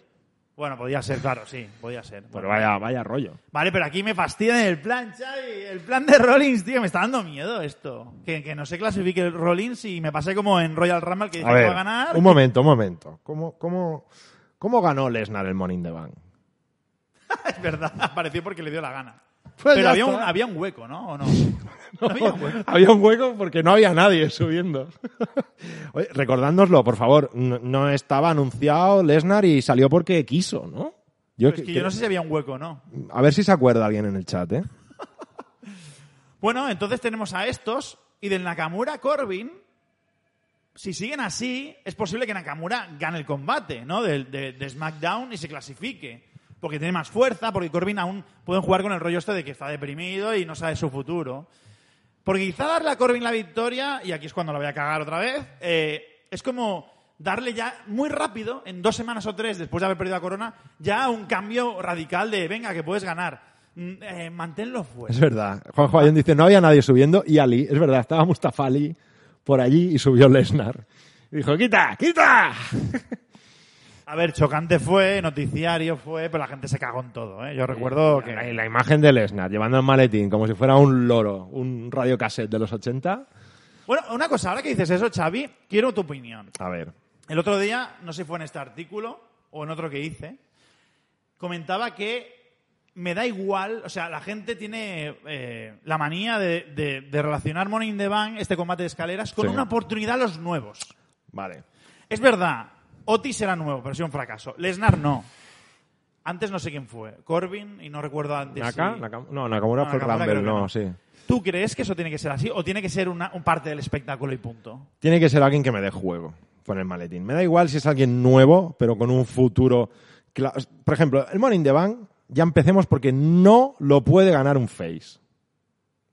Bueno, podía ser, claro, sí, podía ser. Pero vaya, vaya rollo. Vale, pero aquí me fastidian el plan, Xavi. El plan de Rollins, tío, me está dando miedo esto. Que, que no se clasifique el Rollins y me pasé como en Royal Rumble que dice A que ver, va a ganar. un momento, un momento. ¿Cómo, cómo, cómo ganó Lesnar el Morning the Bank? es verdad, apareció porque le dio la gana. Pues pero había un, había un hueco, ¿no? ¿O no? No había un hueco. Había un hueco porque no había nadie subiendo. Oye, recordándoslo, por favor, no, no estaba anunciado Lesnar y salió porque quiso, ¿no? Yo, Es que yo no sé si había un hueco no. A ver si se acuerda alguien en el chat, ¿eh? Bueno, entonces tenemos a estos y del Nakamura Corbin. Si siguen así, es posible que Nakamura gane el combate, ¿no? De, de- de SmackDown y se clasifique. Porque tiene más fuerza, porque Corbin aún pueden jugar con el rollo este de que está deprimido y no sabe su futuro. Porque quizá darle a Corbin la victoria, y aquí es cuando la voy a cagar otra vez, eh, es como darle ya muy rápido, en dos semanas o tres después de haber perdido la corona, ya un cambio radical de, venga, que puedes ganar. Mm, eh, manténlo fuera. Es verdad. Juanjo Ayón dice, no había nadie subiendo y Ali, es verdad, estaba Mustafa Ali por allí y subió Lesnar. Y dijo, quita, quita. A ver, chocante fue, noticiario fue, pero la gente se cagó en todo, ¿eh? Yo recuerdo que... La, la imagen de Lesnar llevando el maletín como si fuera un loro, un radiocassette de los 80. Bueno, una cosa, ahora que dices eso, Xavi, quiero tu opinión. A ver. El otro día, no sé si fue en este artículo o en otro que hice, comentaba que me da igual, o sea, la gente tiene eh, la manía de, de- de relacionar Money in the Bank, este combate de escaleras, con Sí. una oportunidad a los nuevos. Vale. Es verdad, Otis era nuevo, pero sido un fracaso. Lesnar no. Antes no sé quién fue. Corbin, y no recuerdo antes. ¿Naka? si- Naka- No, Nakamura No, fue Nakamura Rumble, no, no. sí. ¿Tú crees que eso tiene que ser así o tiene que ser una, un parte del espectáculo y punto? Tiene que ser alguien que me dé juego con el maletín. Me da igual si es alguien nuevo, pero con un futuro. Por ejemplo, el Morning the Bank, ya empecemos porque no lo puede ganar un face.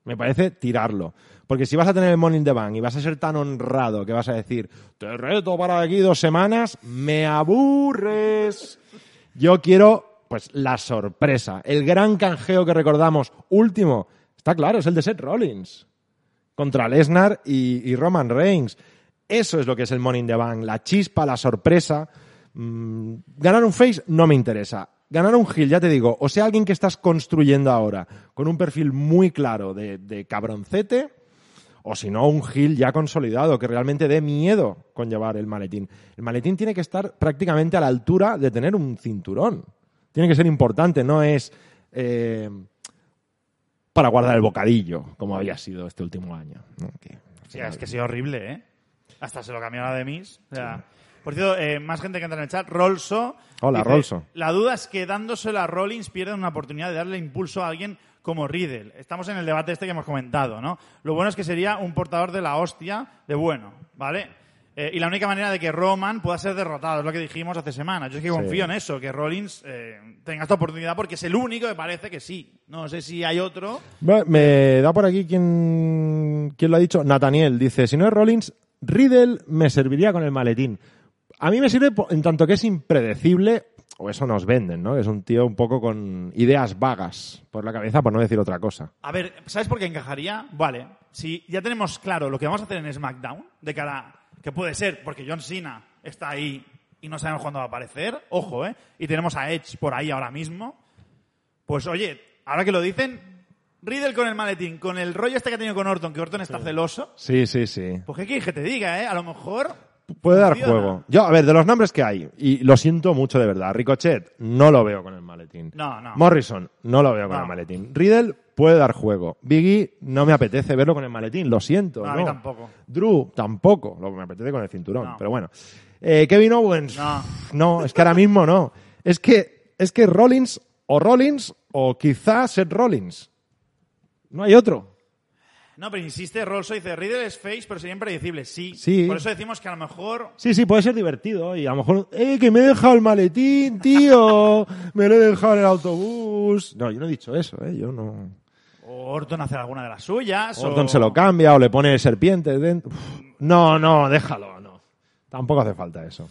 Me parece tirarlo. Porque si vas a tener el Morning the Bank y vas a ser tan honrado que vas a decir, te reto para aquí dos semanas, me aburres. Yo quiero, pues, la sorpresa. El gran canjeo que recordamos, último, está claro, es el de Seth Rollins contra Lesnar y, y Roman Reigns. Eso es lo que es el Money in the Bank, la chispa, la sorpresa. Mm, ganar un face no me interesa. Ganar un Gil, ya te digo, o sea alguien que estás construyendo ahora, con un perfil muy claro de, de cabroncete, o si no, un Gil ya consolidado, que realmente dé miedo con llevar el maletín. El maletín tiene que estar prácticamente a la altura de tener un cinturón. Tiene que ser importante, no es eh, para guardar el bocadillo, como había sido este último año. es que ha sido horrible, ¿eh? Hasta se lo cambiaron a Demis. O sea, Por cierto, eh, más gente que entra en el chat. Rolso. Hola, dice, Rolso. La duda es que dándosela a Rollins pierden una oportunidad de darle impulso a alguien como Riddle. Estamos en el debate este que hemos comentado, ¿no? Lo bueno es que sería un portador de la hostia de bueno, ¿vale? Eh, y la única manera de que Roman pueda ser derrotado, es lo que dijimos hace semanas. Yo es que confío en eso, que Rollins eh, tenga esta oportunidad porque es el único que parece que sí. No sé si hay otro. Me da por aquí quien, quién lo ha dicho. Nathaniel dice, si no es Rollins, Riddle me serviría con el maletín. A mí me sirve en tanto que es impredecible, o eso nos venden, ¿no? Es un tío un poco con ideas vagas por la cabeza, por no decir otra cosa. A ver, ¿sabes por qué encajaría? Vale, si ya tenemos claro lo que vamos a hacer en SmackDown, de cara, que puede ser, porque John Cena está ahí y no sabemos cuándo va a aparecer, ojo, ¿eh? Y tenemos a Edge por ahí ahora mismo, pues oye, ahora que lo dicen, Riddle con el maletín, con el rollo este que ha tenido con Orton, que Orton está celoso, Sí, sí, sí. pues qué quieres que te diga, ¿eh? A lo mejor... Puede dar funciona. juego. Yo, a ver, de los nombres que hay, y lo siento mucho de verdad, Ricochet no lo veo con el maletín. No, no. Morrison no lo veo con No. el maletín. Riddle puede dar juego. Biggie no me apetece verlo con el maletín, lo siento. No, a mí tampoco. Drew tampoco, lo que me apetece con el cinturón, No. pero bueno. Eh, Kevin Owens, No. no, es que ahora mismo no. Es que, es que Rollins o Rollins o quizás Seth Rollins. No hay otro. No, pero insiste, Rolso dice, Riddle es face, pero sería impredecible. Sí. Sí. Por eso decimos que a lo mejor Sí, sí, puede ser divertido. Y a lo mejor, ¡eh, que me he dejado el maletín, tío! Me lo he dejado en el autobús. No, yo no he dicho eso, ¿eh? Yo no. o Orton hace alguna de las suyas. Orton o... se lo cambia o le pone serpientes dentro. Uf, no, no, déjalo, no. Tampoco hace falta eso.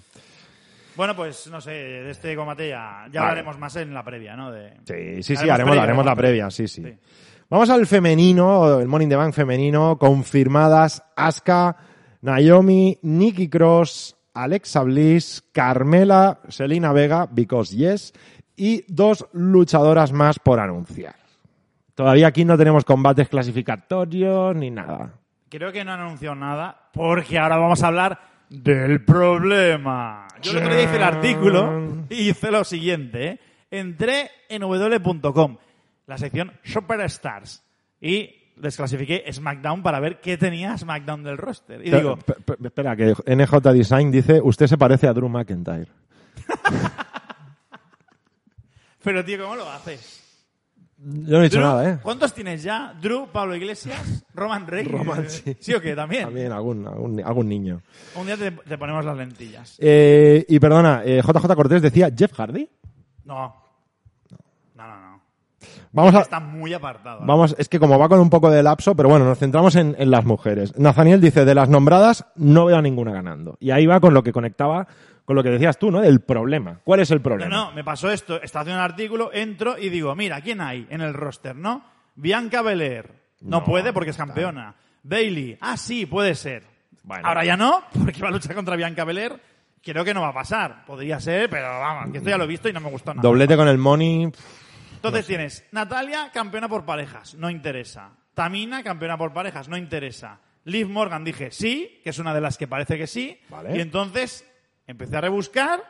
Bueno, pues no sé, de este combate ya, ya Vale. hablaremos más en la previa, ¿no? De... Sí, sí, sí, Haremos haremos, previa, haremos la previa, sí, sí. Sí. Vamos al femenino, el Morning the Bank femenino, confirmadas Asuka, Naomi, Nikki Cross, Alexa Bliss, Carmela, Selena Vega, because yes, y dos luchadoras más por anunciar. Todavía aquí no tenemos combates clasificatorios ni nada. Creo que no han anunciado nada porque ahora vamos a hablar del problema. Yo el otro día hice el artículo y hice lo siguiente. ¿eh? Entré en w.com, la sección Superstars, y desclasifiqué SmackDown para ver qué tenía SmackDown del roster. Y digo, Pe- pe- pe- espera, que NJ Design dice, usted se parece a Drew McIntyre. pero tío, ¿cómo lo haces? Yo no he dicho Drew, nada, ¿eh? ¿Cuántos tienes ya? Drew, Pablo Iglesias, Roman Reigns. Roman, sí. ¿Sí o qué? También. También algún, algún, algún niño. Un día te, te ponemos las lentillas. Eh, y perdona, eh, JJ Cortés decía Jeff Hardy. No. Vamos a, Está muy apartado. ¿no? vamos, es que como va con un poco de lapso, pero bueno, nos centramos en, en las mujeres. Nathaniel dice, de las nombradas, no veo a ninguna ganando. Y ahí va con lo que conectaba, con lo que decías tú, ¿no? Del problema. ¿Cuál es el No, problema? no, me pasó esto. Estaba haciendo un artículo, entro y digo, mira, ¿quién hay en el roster, no? Bianca Belair. No, No, puede porque es campeona. Bailey. Ah, sí, puede ser. Bueno. Ahora ya no, porque va a luchar contra Bianca Belair. Creo que no va a pasar. Podría ser, pero vamos, que esto ya lo he visto y no me gustó nada. Doblete con el money. Entonces tienes Natalia, campeona por parejas, no interesa. Tamina, campeona por parejas, no interesa. Liv Morgan dije sí, que es una de las que parece que sí. Vale. Y entonces empecé a rebuscar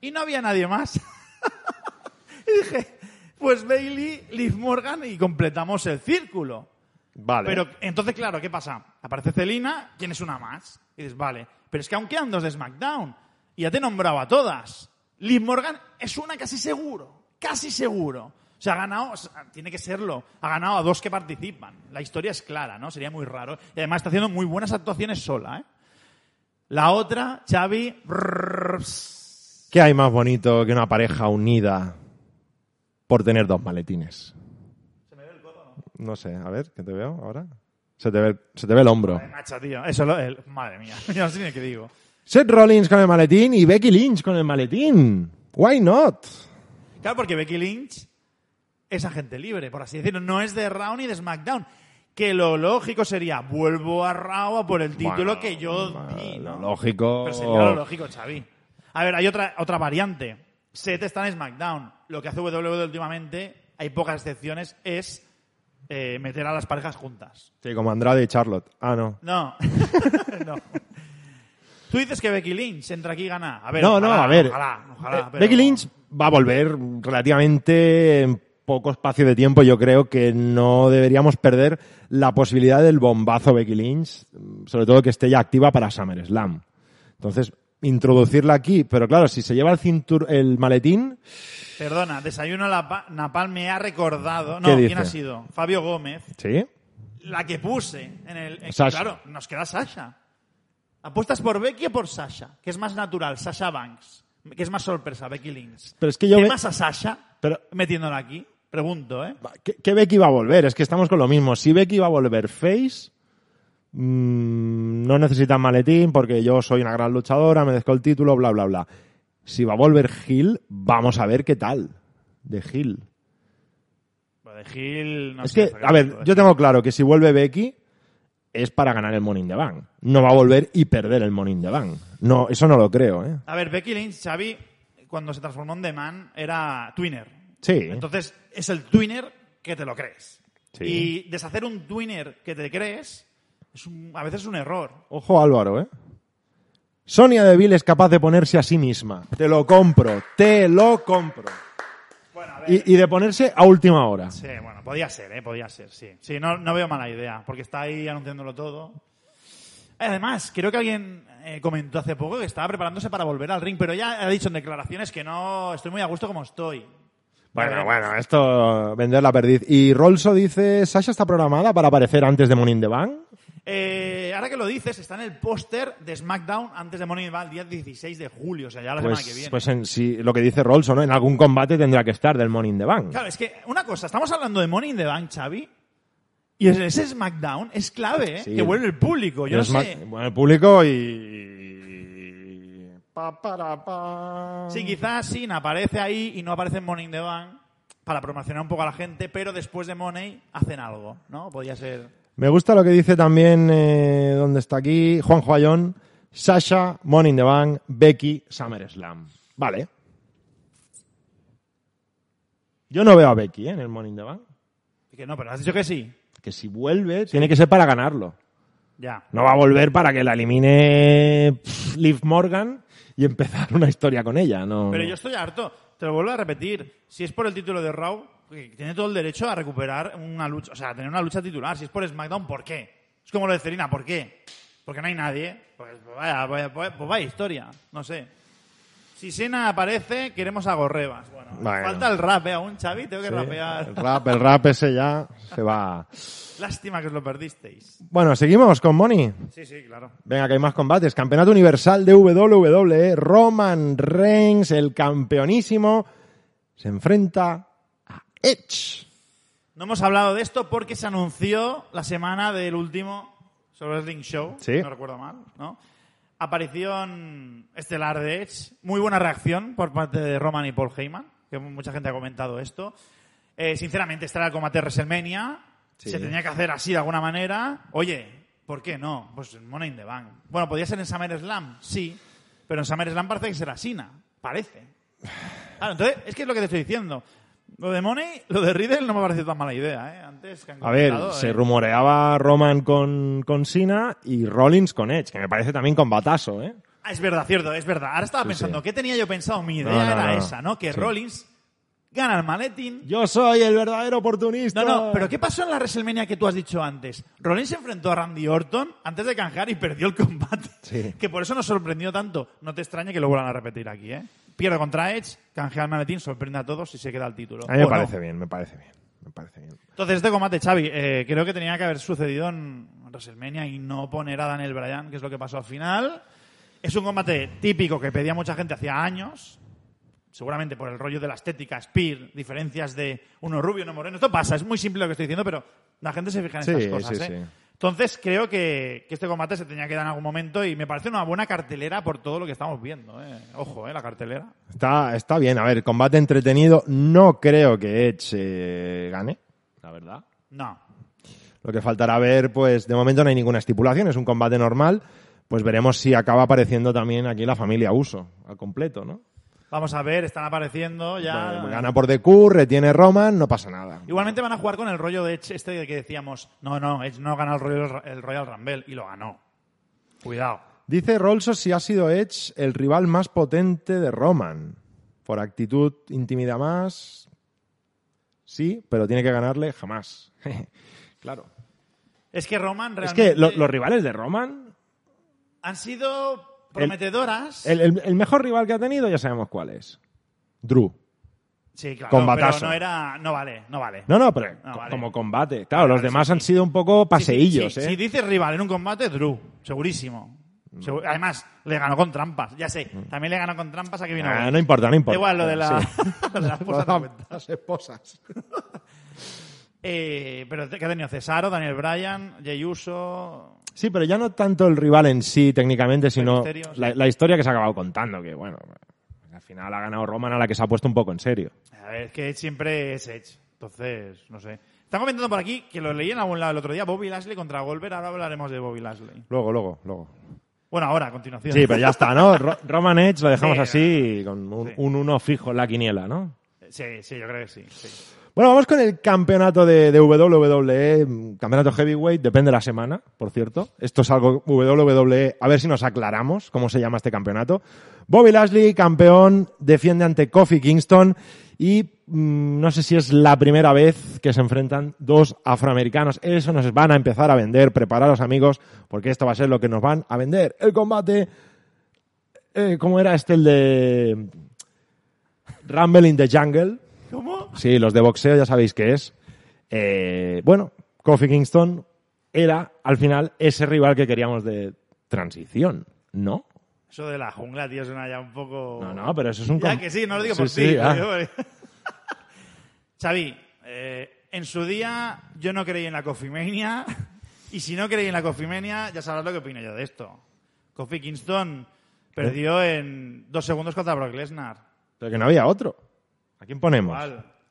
y no había nadie más. y dije, pues Bailey, Liv Morgan y completamos el círculo. Vale. Pero entonces, claro, ¿qué pasa? Aparece Celina, tienes una más. Y dices, vale, pero es que aún quedan dos de SmackDown. Y ya te he nombrado a todas. Liv Morgan es una casi seguro. Casi seguro. O sea, ha ganado, o sea, tiene que serlo. Ha ganado a dos que participan. La historia es clara, ¿no? Sería muy raro. Y además está haciendo muy buenas actuaciones sola, ¿eh? La otra, Xavi. ¿Qué hay más bonito que una pareja unida por tener dos maletines? No sé, a ver, ¿qué te veo ahora? Se te ve, se te ve el hombro. Ay, macho, tío. Eso lo, el- madre mía. Yo no sé ni qué digo. Seth Rollins con el maletín y Becky Lynch con el maletín. Why not? Claro, porque Becky Lynch es agente libre, por así decirlo. No es de Raw ni de SmackDown. Que lo lógico sería, vuelvo a Raw a por el título Bueno, que yo bueno, di, ¿no? lo lógico- Pero sería lo lógico, Xavi. A ver, hay otra, otra variante. Seth está en SmackDown. Lo que hace WWE últimamente, hay pocas excepciones, es eh, meter a las parejas juntas. Sí, como Andrade y Charlotte. Ah, no. No. no. Tú dices que Becky Lynch entra aquí y gana. A ver, No, no, ojalá, a ver. Ojalá, ojalá, Eh, pero- Becky Lynch va a volver relativamente en poco espacio de tiempo. Yo creo que no deberíamos perder la posibilidad del bombazo Becky Lynch, sobre todo que esté ya activa para SummerSlam. Entonces, introducirla aquí, pero claro, si se lleva el cintur el maletín, Perdona, Desayuno la Pa- Napal me ha recordado. ¿Qué No, ¿quién dice? ha sido? Fabio Gómez. ¿sí? La que puse en el. en- Sasha. Claro, nos queda Sasha. ¿Apuestas por Becky o por Sasha? ¿Qué es más natural? Sasha Banks. ¿Qué es más sorpresa? Becky Lynch. Pero es que yo ¿Qué ve- más a Sasha? Pero- Metiéndola aquí. Pregunto, ¿eh? ¿Qué, qué Becky va a volver? Es que estamos con lo mismo. Si Becky va a volver face, mm, no necesitan maletín porque yo soy una gran luchadora, merezco el título, bla, bla, bla. Si va a volver Hill, vamos a ver qué tal de Hill. De Gil. No es sé, que, a ver, yo tengo claro que si vuelve Becky es para ganar el Money in the Bank. No va a volver y perder el Money in the Bank. No, eso no lo creo, ¿eh? A ver, Becky Lynch, Xavi, cuando se transformó en The Man, era twinner. Sí. Entonces, es el twinner que te lo crees. Sí. Y deshacer un twinner que te crees, es un- a veces es un error. Ojo Álvaro, ¿eh? Sonia Deville es capaz de ponerse a sí misma. Te lo compro, te lo compro. Bueno, a ver. Y, y de ponerse a última hora. Sí, bueno, podía ser, ¿eh? Podía ser, sí. Sí, no, no veo mala idea, porque está ahí anunciándolo todo. Además, creo que alguien eh, comentó hace poco que estaba preparándose para volver al ring, pero ya ha dicho en declaraciones que no estoy muy a gusto como estoy. Bueno, bueno, esto vender la perdiz. Y Rolso dice, ¿Sasha está programada para aparecer antes de Money in the Bank? Eh, ahora que lo dices, está en el póster de SmackDown antes de Money in the Bank, el día 16 de julio, o sea, ya la semana que Pues, viene. pues en sí, lo que dice Rolso, ¿no? En algún combate tendrá que estar del Money in the Bank. Claro, es que una cosa, estamos hablando de Money in the Bank, Xavi, y ese SmackDown es clave, ¿eh? Sí. Que vuelve el público. Yo no sé. Bueno, el público y... Pa, para, pa. Sí, quizás Sin aparece ahí y no aparece en Money in the Bank para promocionar un poco a la gente, pero después de Money hacen algo, ¿no? Podría ser. Me gusta lo que dice también, eh, donde está aquí, Juan Joayón, Sasha, in the Bank, Becky, SummerSlam. Vale. Yo no veo a Becky ¿eh? en el in the Bank. Que no, pero has dicho que sí. Que si vuelve, tiene que ser para ganarlo. Ya. No va a volver para que la elimine pff, Liv Morgan y empezar una historia con ella. No, Pero yo estoy harto. Te lo vuelvo a repetir. Si es por el título de Raw, tiene todo el derecho a recuperar una lucha, o sea, a tener una lucha titular. Si es por SmackDown, ¿por qué? Es como lo de Celina, ¿por qué? Porque no hay nadie. Pues vaya, vaya, pues vaya historia. No sé. Si Sena aparece, queremos a Gorrebas. Bueno, Bueno. falta el rap, ¿eh? Aún, Xavi, tengo que Sí, rapear. el rap, el rap ese ya se va. Lástima que os lo perdisteis. Bueno, seguimos con Money. Sí, sí, claro. Venga, que hay más combates. Campeonato Universal de WWE. Roman Reigns, el campeonísimo, se enfrenta Edge. No hemos hablado de esto porque se anunció la semana del último Solo Wrestling Show, Sí. no recuerdo mal, ¿no? Aparición estelar de Edge, muy buena reacción por parte de Roman y Paul Heyman, que mucha gente ha comentado esto. Eh, sinceramente, era el combate WrestleMania, Sí. se tenía que hacer así de alguna manera. Oye, ¿por qué no? Pues en Money in the Bank. Bueno, ¿podía ser en SummerSlam? Sí, pero en SummerSlam parece que será Sina, parece. Claro, entonces, es que es lo que te estoy diciendo. Lo de Money, lo de Riddle no me ha parecido tan mala idea, ¿eh? Antes que han A ver, se eh. rumoreaba Roman con, con Cena y Rollins con Edge, que me parece también combatazo, ¿eh? Ah, es verdad, cierto, es verdad. Ahora estaba Sí, pensando, sí. ¿qué tenía yo pensado? Mi idea No, no, era no. esa, ¿no? Que Sí. Rollins gana el maletín. Yo soy el verdadero oportunista. No, no, pero ¿qué pasó en la WrestleMania que tú has dicho antes? Rollins se enfrentó a Randy Orton antes de canjear y perdió el combate. Sí. Que por eso nos sorprendió tanto. No te extrañe que lo vuelvan a repetir aquí, ¿eh? Pierde contra Edge, canjea el maletín, sorprende a todos y se queda el título. A mí me parece bien, me parece bien. Me parece bien. Entonces, este combate, Xavi, eh, creo que tenía que haber sucedido en WrestleMania y no poner a Daniel Bryan, que es lo que pasó al final. Es un combate típico que pedía mucha gente hacía años, seguramente por el rollo de la estética, Spear, diferencias de uno rubio, uno moreno. Esto pasa, es muy simple lo que estoy diciendo, pero la gente se fija en Sí, estas cosas. sí, ¿eh? sí. Entonces, creo que, que este combate se tenía que dar en algún momento y me parece una buena cartelera por todo lo que estamos viendo. ¿eh? Ojo, ¿eh? la cartelera. Está, está bien, a ver, combate entretenido. No creo que Edge eh, gane, la verdad. No. Lo que faltará ver, pues de momento no hay ninguna estipulación, es un combate normal. Pues veremos si acaba apareciendo también aquí la familia Uso, al completo, ¿no? Vamos a ver, están apareciendo ya. Gana por DQ, retiene Roman, no pasa nada. Igualmente van a jugar con el rollo de Edge este que decíamos, no, no, Edge no gana el Royal, el Royal Rumble y lo ganó. Cuidado. Dice Rolso si ha sido Edge el rival más potente de Roman. Por actitud intimida más. Sí, pero tiene que ganarle jamás. claro. Es que Roman Es realmente que lo- los rivales de Roman, han sido prometedoras. el, el- el mejor rival que ha tenido ya sabemos cuál es. Drew. sí, claro, combatazo. pero no era, no vale, no vale. No, no, pero No, co- vale. como combate. Claro, los demás sí, han sido un poco sí, paseillos, sí, ¿eh? Si dices rival en un combate, Drew, segurísimo. Segu- Además, le ganó con trampas. Ya sé, también le ganó con trampas a Kevin Mm. Ah, Owens. no importa, no importa. Igual lo de, la, Sí. lo de las esposas. Las. Eh, pero ¿qué ha tenido? Cesaro, Daniel Bryan, Jey Uso... Sí, pero ya no tanto el rival en sí técnicamente, sino Misterio, sí. la, historia que se ha acabado contando, que bueno, al final ha ganado Roman a la que se ha puesto un poco en serio. A ver, es que Edge siempre es Edge. Entonces, no sé. Están comentando por aquí, que lo leí en algún lado el otro día, Bobby Lashley contra Goldberg. Ahora hablaremos de Bobby Lashley. Luego, luego, luego. Bueno, ahora, a continuación. Sí, pero ya está, ¿no? Ro- Roman Edge lo dejamos Sí, así, con un, sí. un uno fijo en la quiniela, ¿no? Sí, sí, yo creo que sí. sí. Bueno, vamos con el campeonato de, de WWE, campeonato heavyweight, depende de la semana, por cierto. Esto es algo WWE, a ver si nos aclaramos cómo se llama este campeonato. Bobby Lashley, campeón, defiende ante Kofi Kingston y mm, no sé si es la primera vez que se enfrentan dos afroamericanos. Eso nos van a empezar a vender, prepararos amigos, porque esto va a ser lo que nos van a vender. El combate, eh, ¿cómo era este el de Rumble in the Jungle? ¿Cómo? Sí, los de boxeo ya sabéis qué es. Eh, bueno, Kofi Kingston era al final ese rival que queríamos de transición, ¿no? Eso de la jungla, tío, suena ya un poco... No, no, pero eso es un... Ya que sí, no lo digo Sí, por sí, ti. ah. lo digo por- Xavi, eh, en su día yo no creí en la Cofimania y si no creí en la Cofimania ya sabrás lo que opino yo de esto. Kofi Kingston perdió en dos segundos contra Brock Lesnar. Pero que no había otro. ¿A quién ponemos?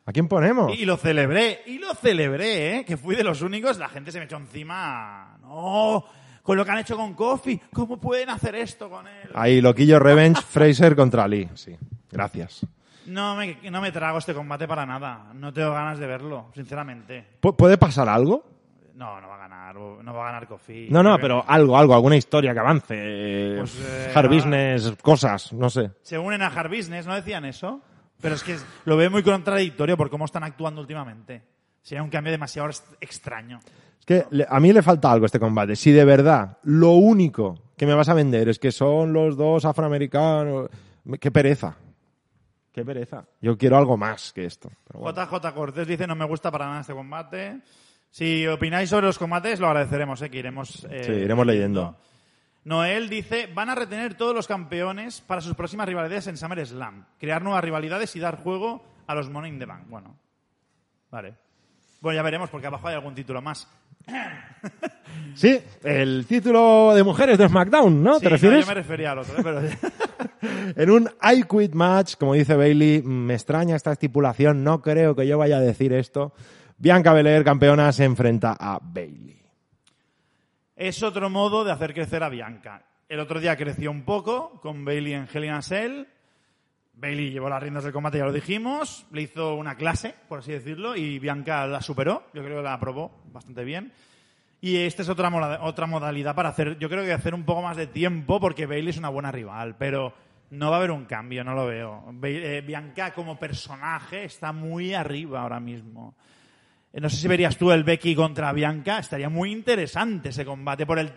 ¿A quién ponemos? Y lo celebré, y lo celebré, ¿eh? Que fui de los únicos, la gente se me echó encima. No, con lo que han hecho con Kofi, ¿cómo pueden hacer esto con él? Ahí, Loquillo Revenge, Fraser contra Lee. Sí, gracias. No me, no me trago este combate para nada. No tengo ganas de verlo, sinceramente. ¿Pu- ¿Puede pasar algo? No, no va a ganar, no va a ganar Kofi. No, no, pero algo, algo, alguna historia que avance. Pues, eh, hard business, cosas, no sé. Se unen a Hard Business, ¿no decían eso? Pero es que lo veo muy contradictorio por cómo están actuando últimamente. Sería un cambio demasiado extraño. Es que a mí le falta algo a este combate. Si de verdad lo único que me vas a vender es que son los dos afroamericanos, me- qué pereza. Qué pereza. Yo quiero algo más que esto. Pero bueno. JJ Cortés dice, no me gusta para nada este combate. Si opináis sobre los combates, lo agradeceremos, ¿eh? que iremos, eh, Sí, iremos leyendo. Noel dice, van a retener todos los campeones para sus próximas rivalidades en SummerSlam. Crear nuevas rivalidades y dar juego a los Money in the Bank. Bueno, vale. Bueno, ya veremos, porque abajo hay algún título más. Sí, el título de mujeres de SmackDown, ¿no? Sí, ¿Te no, refieres? yo me refería al otro, ¿eh? pero... En un I Quit match, como dice Bailey, me extraña esta estipulación, no creo que yo vaya a decir esto. Bianca Belair, campeona, se enfrenta a Bailey. Es otro modo de hacer crecer a Bianca. El otro día creció un poco con Bailey en Hell in a Cell. Bailey llevó las riendas del combate, ya lo dijimos. Le hizo una clase, por así decirlo, y Bianca la superó. Yo creo que la aprobó bastante bien. Y esta es otra, otra modalidad para hacer, yo creo que hacer un poco más de tiempo, porque Bailey es una buena rival, pero no va a haber un cambio, no lo veo. Eh, Bianca como personaje está muy arriba ahora mismo. Eh, No sé si verías tú el Becky contra Bianca. Estaría muy interesante ese combate. Por el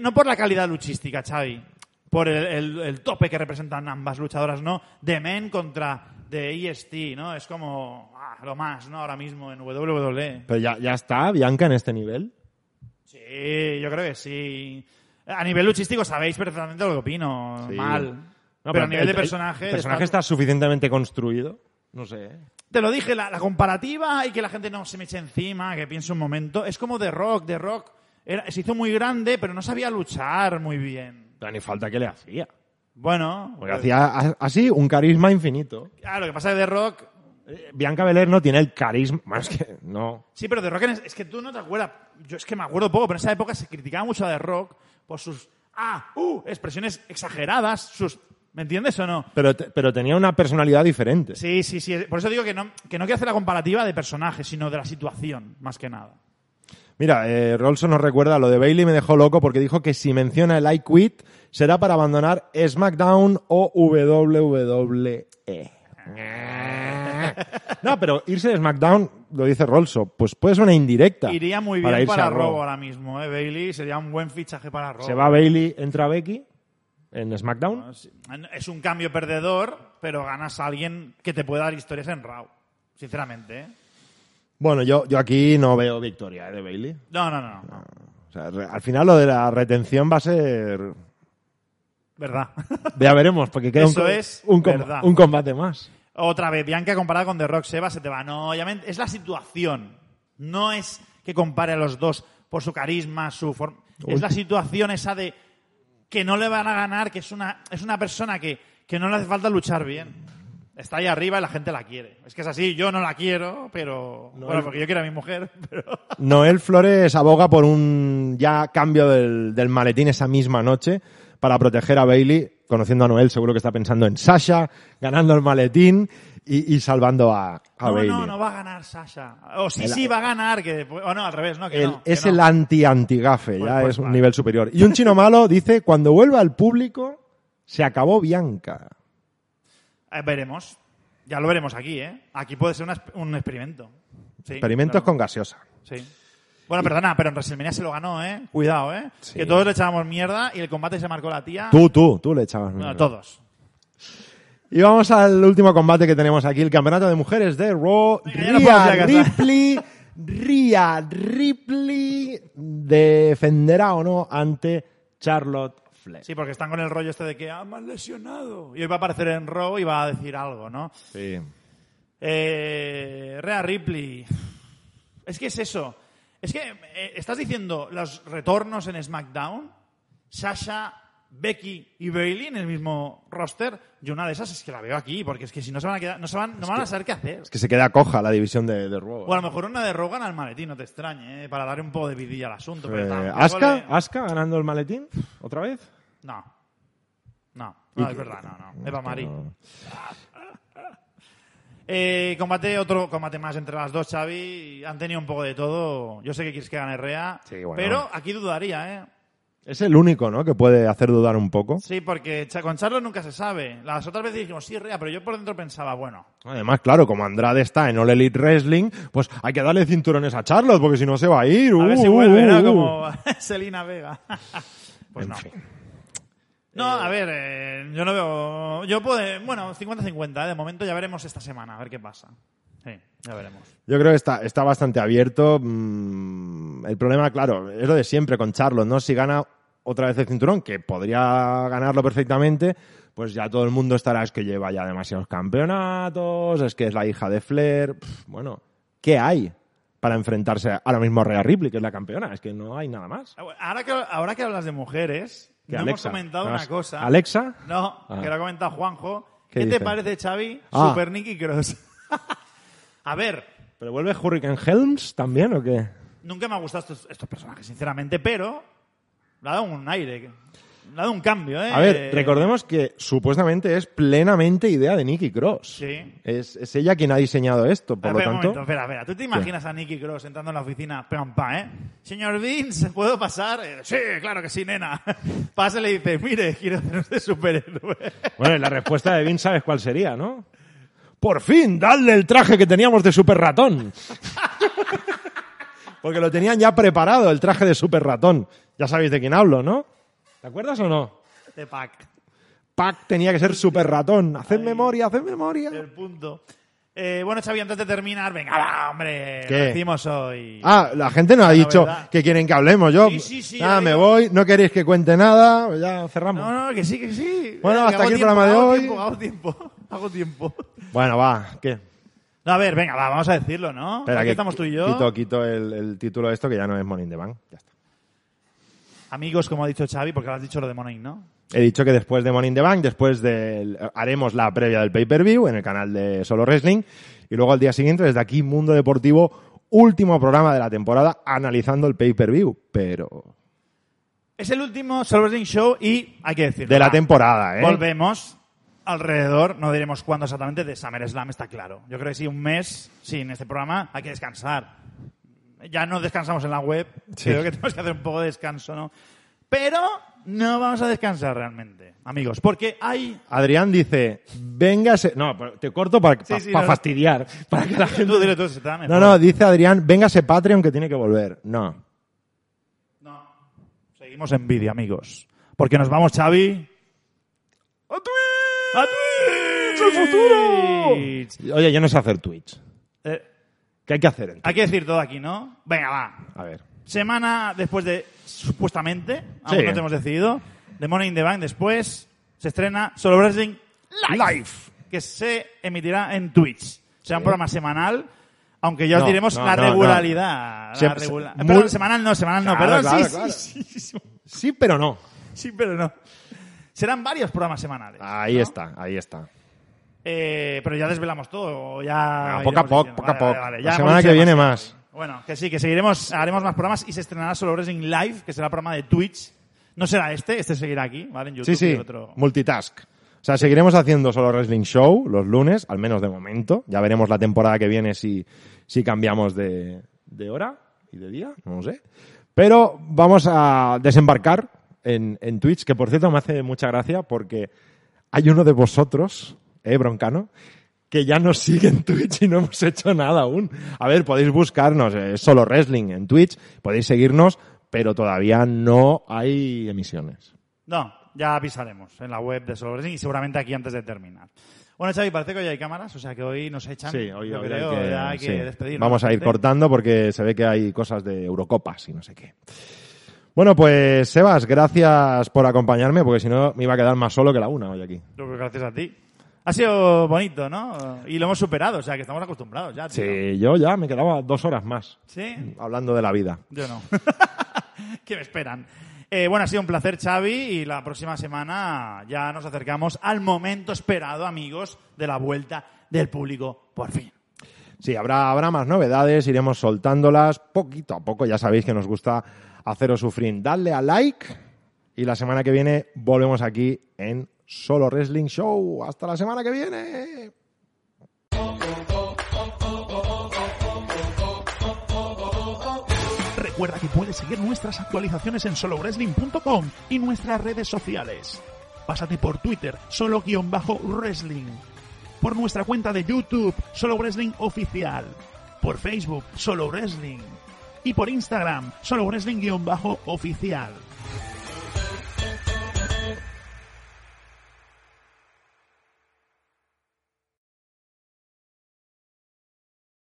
no por la calidad luchística, Xavi. Por el, el- el tope que representan ambas luchadoras, ¿no? De Men contra de EST, ¿no? Es como ah, lo más, ¿no? Ahora mismo en WWE. Pero ya, ya está Bianca en este nivel. Sí, yo creo que sí. A nivel luchístico sabéis perfectamente lo que opino. Sí. Mal. No, pero, a nivel el- de el personaje... personaje está- está suficientemente construido. No sé. Te lo dije, la, la comparativa y que la gente no se me eche encima, que piense un momento. Es como The Rock. The Rock era- se hizo muy grande, pero no sabía luchar muy bien. Pero ni falta que le hacía. Bueno, Porque pues- hacía así un carisma infinito. Ah, lo que pasa es que The Rock. Eh, Bianca Belair no tiene el carisma. Más que. No. Sí, pero The Rock es, es que tú no te acuerdas. Yo es que me acuerdo poco, pero en esa época se criticaba mucho a The Rock por sus. Ah, uh, expresiones exageradas, sus ¿Me entiendes o no? Pero, te- pero tenía una personalidad diferente. Sí, sí, sí. Por eso digo que no, que no quiero hacer la comparativa de personajes, sino de la situación, más que nada. Mira, eh, Rolson nos recuerda, lo de Bailey me dejó loco porque dijo que si menciona el I Quit será para abandonar SmackDown o WWE. No, pero irse de SmackDown, lo dice Rolso, pues puede ser una indirecta. Iría muy bien para para. Robo ahora mismo, ¿eh? Bailey sería un buen fichaje para Robo. Se va Bailey, entra Becky en SmackDown. Es un cambio perdedor, pero ganas a alguien que te pueda dar historias en Raw. Sinceramente, ¿eh? Bueno, yo, yo aquí no veo victoria eh, de Bailey. No, no, no. no. O sea, re- al final lo de la retención va a ser... ¿Verdad? Ya veremos, porque queda un, Eso co- es un, com- verdad. un combate más. Otra vez, Bianca comparada con The Rock Seba se te va. No, obviamente, es la situación. No es que compare a los dos por su carisma, su forma. Es la situación esa de que no le van a ganar, que es una, es una persona que, que no le hace falta luchar bien. Está ahí arriba y la gente la quiere. Es que es así, yo no la quiero, pero. bueno, el- porque yo quiero a mi mujer, pero. Noel Flores aboga por un ya cambio del, del maletín esa misma noche para proteger a Bailey. Conociendo a Noel, seguro que está pensando en Sasha, ganando el maletín y, y salvando a, a No, Bailey. no, no va a ganar Sasha. O sí, El- sí, va a ganar. Que o no, al revés, ¿no? Que El- no, que es no. el anti-antigafe, Pues- ya pues es un vale. nivel superior. Y un chino malo dice, cuando vuelva al público, se acabó Bianca. Eh, veremos. Ya lo veremos aquí, ¿eh? Aquí puede ser una un experimento. Sí, Experimentos claro. con gaseosa. Sí. Bueno, perdona, pero en WrestleMania se lo ganó, ¿eh? Cuidado, ¿eh? Sí. Que todos le echábamos mierda y el combate se marcó la tía. Tú, tú, tú le echabas. Bueno, mierda. todos. Y vamos al último combate que tenemos aquí, el campeonato de mujeres de Raw. Rhea. Ripley, Rhea Ripley defenderá o no ante Charlotte Flair. Sí, porque están con el rollo este de que ah, me han lesionado. Y hoy va a aparecer en Raw y va a decir algo, ¿no? Sí. Eh, Rhea Ripley. Es que es eso. Es que eh, estás diciendo los retornos en SmackDown, Sasha, Becky y Bailey en el mismo roster. Yo una de esas es que la veo aquí, porque es que si no se van a quedar, no, se van, no van a saber qué hacer. Es que se queda coja la división de, de Raw. O a lo mejor una de Rogan al maletín, no te extrañe, ¿eh? para darle un poco de vidilla al asunto. Eh, ¿Aska? le- ¿Aska ganando el maletín? ¿Otra vez? No. No, no, es verdad, no, no. Eva. No. Eh, combate, otro combate más entre las dos, Xavi. Han tenido un poco de todo. Yo sé que quieres que gane Rea, Sí, bueno. pero aquí dudaría, ¿eh? Es el único, ¿no? Que puede hacer dudar un poco. Sí, porque con Charlos nunca se sabe. Las otras veces dijimos, sí, Rea, pero yo por dentro pensaba, bueno, Además, claro, como Andrade está en All Elite Wrestling, pues hay que darle cinturones a Charlotte, porque si no se va a ir. a ver Uh, si uh, vuelve, ¿no? uh. Como Selina Vega. pues En no. fin. No, a ver, eh, yo no veo... Yo puedo... Bueno, 50-50, ¿eh? De momento ya veremos esta semana, a ver qué pasa. Sí, ya veremos. Yo creo que está, está bastante abierto. Mm, el problema, claro, es lo de siempre con Charlotte, ¿no? Si gana otra vez el cinturón, que podría ganarlo perfectamente, pues ya todo el mundo estará, es que lleva ya demasiados campeonatos, es que es la hija de Flair. Pff, bueno, ¿qué hay para enfrentarse ahora mismo a Rhea Ripley, que es la campeona? Es que no hay nada más. Ahora que, ahora que hablas de mujeres, Que no Alexa, hemos comentado ¿no una cosa. ¿Alexa? No, Ah. que lo ha comentado Juanjo. ¿Qué te parece, Xavi? Ah. Super Nicky Cross. a ver, ¿Pero vuelve Hurricane Helms también o qué? nunca me han gustado estos, estos personajes, sinceramente, pero le ha dado un aire, le ha dado un cambio, ¿eh? A ver, recordemos que supuestamente es plenamente idea de Nikki Cross. Sí. Es, es ella quien ha diseñado esto, por Espera, lo espera un tanto. momento, espera, espera. ¿Tú te imaginas a Nicky Cross entrando en la oficina, pam, pam, eh? Señor Vince, ¿puedo pasar? Eh, sí, claro que sí, nena. Pasa y le dice, mire, quiero hacer usted superhéroe. Bueno, la respuesta de Vince sabes cuál sería, ¿no? Por fin, dadle el traje que teníamos de super ratón. Porque lo tenían ya preparado, el traje de super ratón. Ya sabéis de quién hablo, ¿no? ¿Te acuerdas o no? De pack. Pac tenía que ser super ratón. Haced memoria, haced memoria. El punto. Eh, bueno, Xavi, antes de terminar, venga, va, hombre, ¿Qué? lo decimos hoy. Ah, la gente nos ha dicho que quieren que hablemos. Yo, Sí, sí, sí, ya me voy, no queréis que cuente nada, ya cerramos. No, no, que sí, que sí. Bueno, Venga, hasta aquí el tiempo, programa de hoy. Tiempo, hago tiempo, hago tiempo. Bueno, va, ¿qué? No, a ver, venga, va, vamos a decirlo, ¿no? Espera, Aquí que estamos tú y yo. Quito, quito el, el título de esto que ya no es in the Bank. Ya está. Amigos, como ha dicho Xavi, porque ahora has dicho lo de Money, ¿no? He dicho que después de Money in the Bank, después del, haremos la previa del pay-per-view en el canal de Solo Wrestling y luego al día siguiente desde aquí Mundo Deportivo, último programa de la temporada analizando el pay-per-view, pero Es el último Solo Wrestling Show y hay que decirlo. de la va, temporada, ¿eh? Volvemos alrededor, no diremos cuándo exactamente, de SummerSlam, está claro. Yo creo que sí, un mes sin este programa hay que descansar. Ya no descansamos en la web, Sí. creo que tenemos que hacer un poco de descanso, ¿no? Pero no vamos a descansar realmente, amigos, porque hay... Adrián dice, véngase... No, pero te corto para Sí, sí, pa- no. fastidiar. Para que la gente... Tú dile tú, se mejor. No, no, dice Adrián, véngase Patreon que tiene que volver. No. No. Seguimos en vídeo, amigos. Porque nos vamos, Xavi. ¡A Twitch! ¡A Twitch! ¡El futuro! Oye, yo no sé hacer Twitch. Eh, ¿Qué hay que hacer? en hay que decir todo aquí, ¿no? Venga, va. A ver. Semana después de, supuestamente, aún Sí. no te hemos decidido, de Money in the Bank, después se estrena Solo Wrestling Live, que se emitirá en Twitch. Será un programa semanal, aunque ya os No, diremos no, la no, regularidad. la regula- se- Perdón, muy- semanal no, semanal no, Claro, perdón, claro, sí, claro. sí, sí, sí, Sí, pero no. sí, pero no. Serán varios programas semanales. Ahí ¿no? está, ahí está. Eh, pero ya desvelamos todo, ya... Poco a poco, poco a poco. vale, vale, La semana que viene más. Bueno, que sí, que seguiremos, haremos más programas y se estrenará Solo Wrestling Live, que será el programa de Twitch. No será este, este seguirá aquí, ¿vale? En YouTube Sí, sí, y otro... multitask. O sea, seguiremos haciendo solo Wrestling Show los lunes, al menos de momento. Ya veremos la temporada que viene si, si cambiamos de, de hora y de día, no lo sé. Pero vamos a desembarcar en, en Twitch, que por cierto me hace mucha gracia porque hay uno de vosotros, eh, Broncano, que ya nos sigue en Twitch y no hemos hecho nada aún. A ver, podéis buscarnos, eh, solo Wrestling en Twitch, podéis seguirnos, pero todavía no hay emisiones. No, ya avisaremos en la web de Solo Wrestling y seguramente aquí antes de terminar. Bueno, Xavi, parece que hoy hay cámaras, o sea que hoy nos echan. Sí, hoy, hoy creo, hay que, ya hay que sí. despedirnos. Vamos a ir cortando porque se ve que hay cosas de Eurocopas y no sé qué. Bueno, pues Sebas, gracias por acompañarme porque si no me iba a quedar más solo que la una hoy aquí. Que gracias a ti. Ha sido bonito, ¿no? Y lo hemos superado, o sea que estamos acostumbrados ya. tío. Sí, yo ya me quedaba dos horas más ¿Sí? hablando de la vida. Yo no. que me esperan. Eh, bueno, ha sido un placer, Xavi, y la próxima semana ya nos acercamos al momento esperado, amigos, de la vuelta del público, por fin. Sí, habrá, habrá más novedades, iremos soltándolas poquito a poco. Ya sabéis que nos gusta haceros sufrir. Dadle a like y la semana que viene volvemos aquí en Solo Wrestling Show. Hasta la semana que viene. Recuerda que puedes seguir nuestras actualizaciones en solowrestling.com y nuestras redes sociales. Pásate por Twitter, solo-wrestling. Por nuestra cuenta de YouTube, Solo Wrestling Oficial. Por Facebook, Solo Wrestling. Y por Instagram, Solo Wrestling-oficial.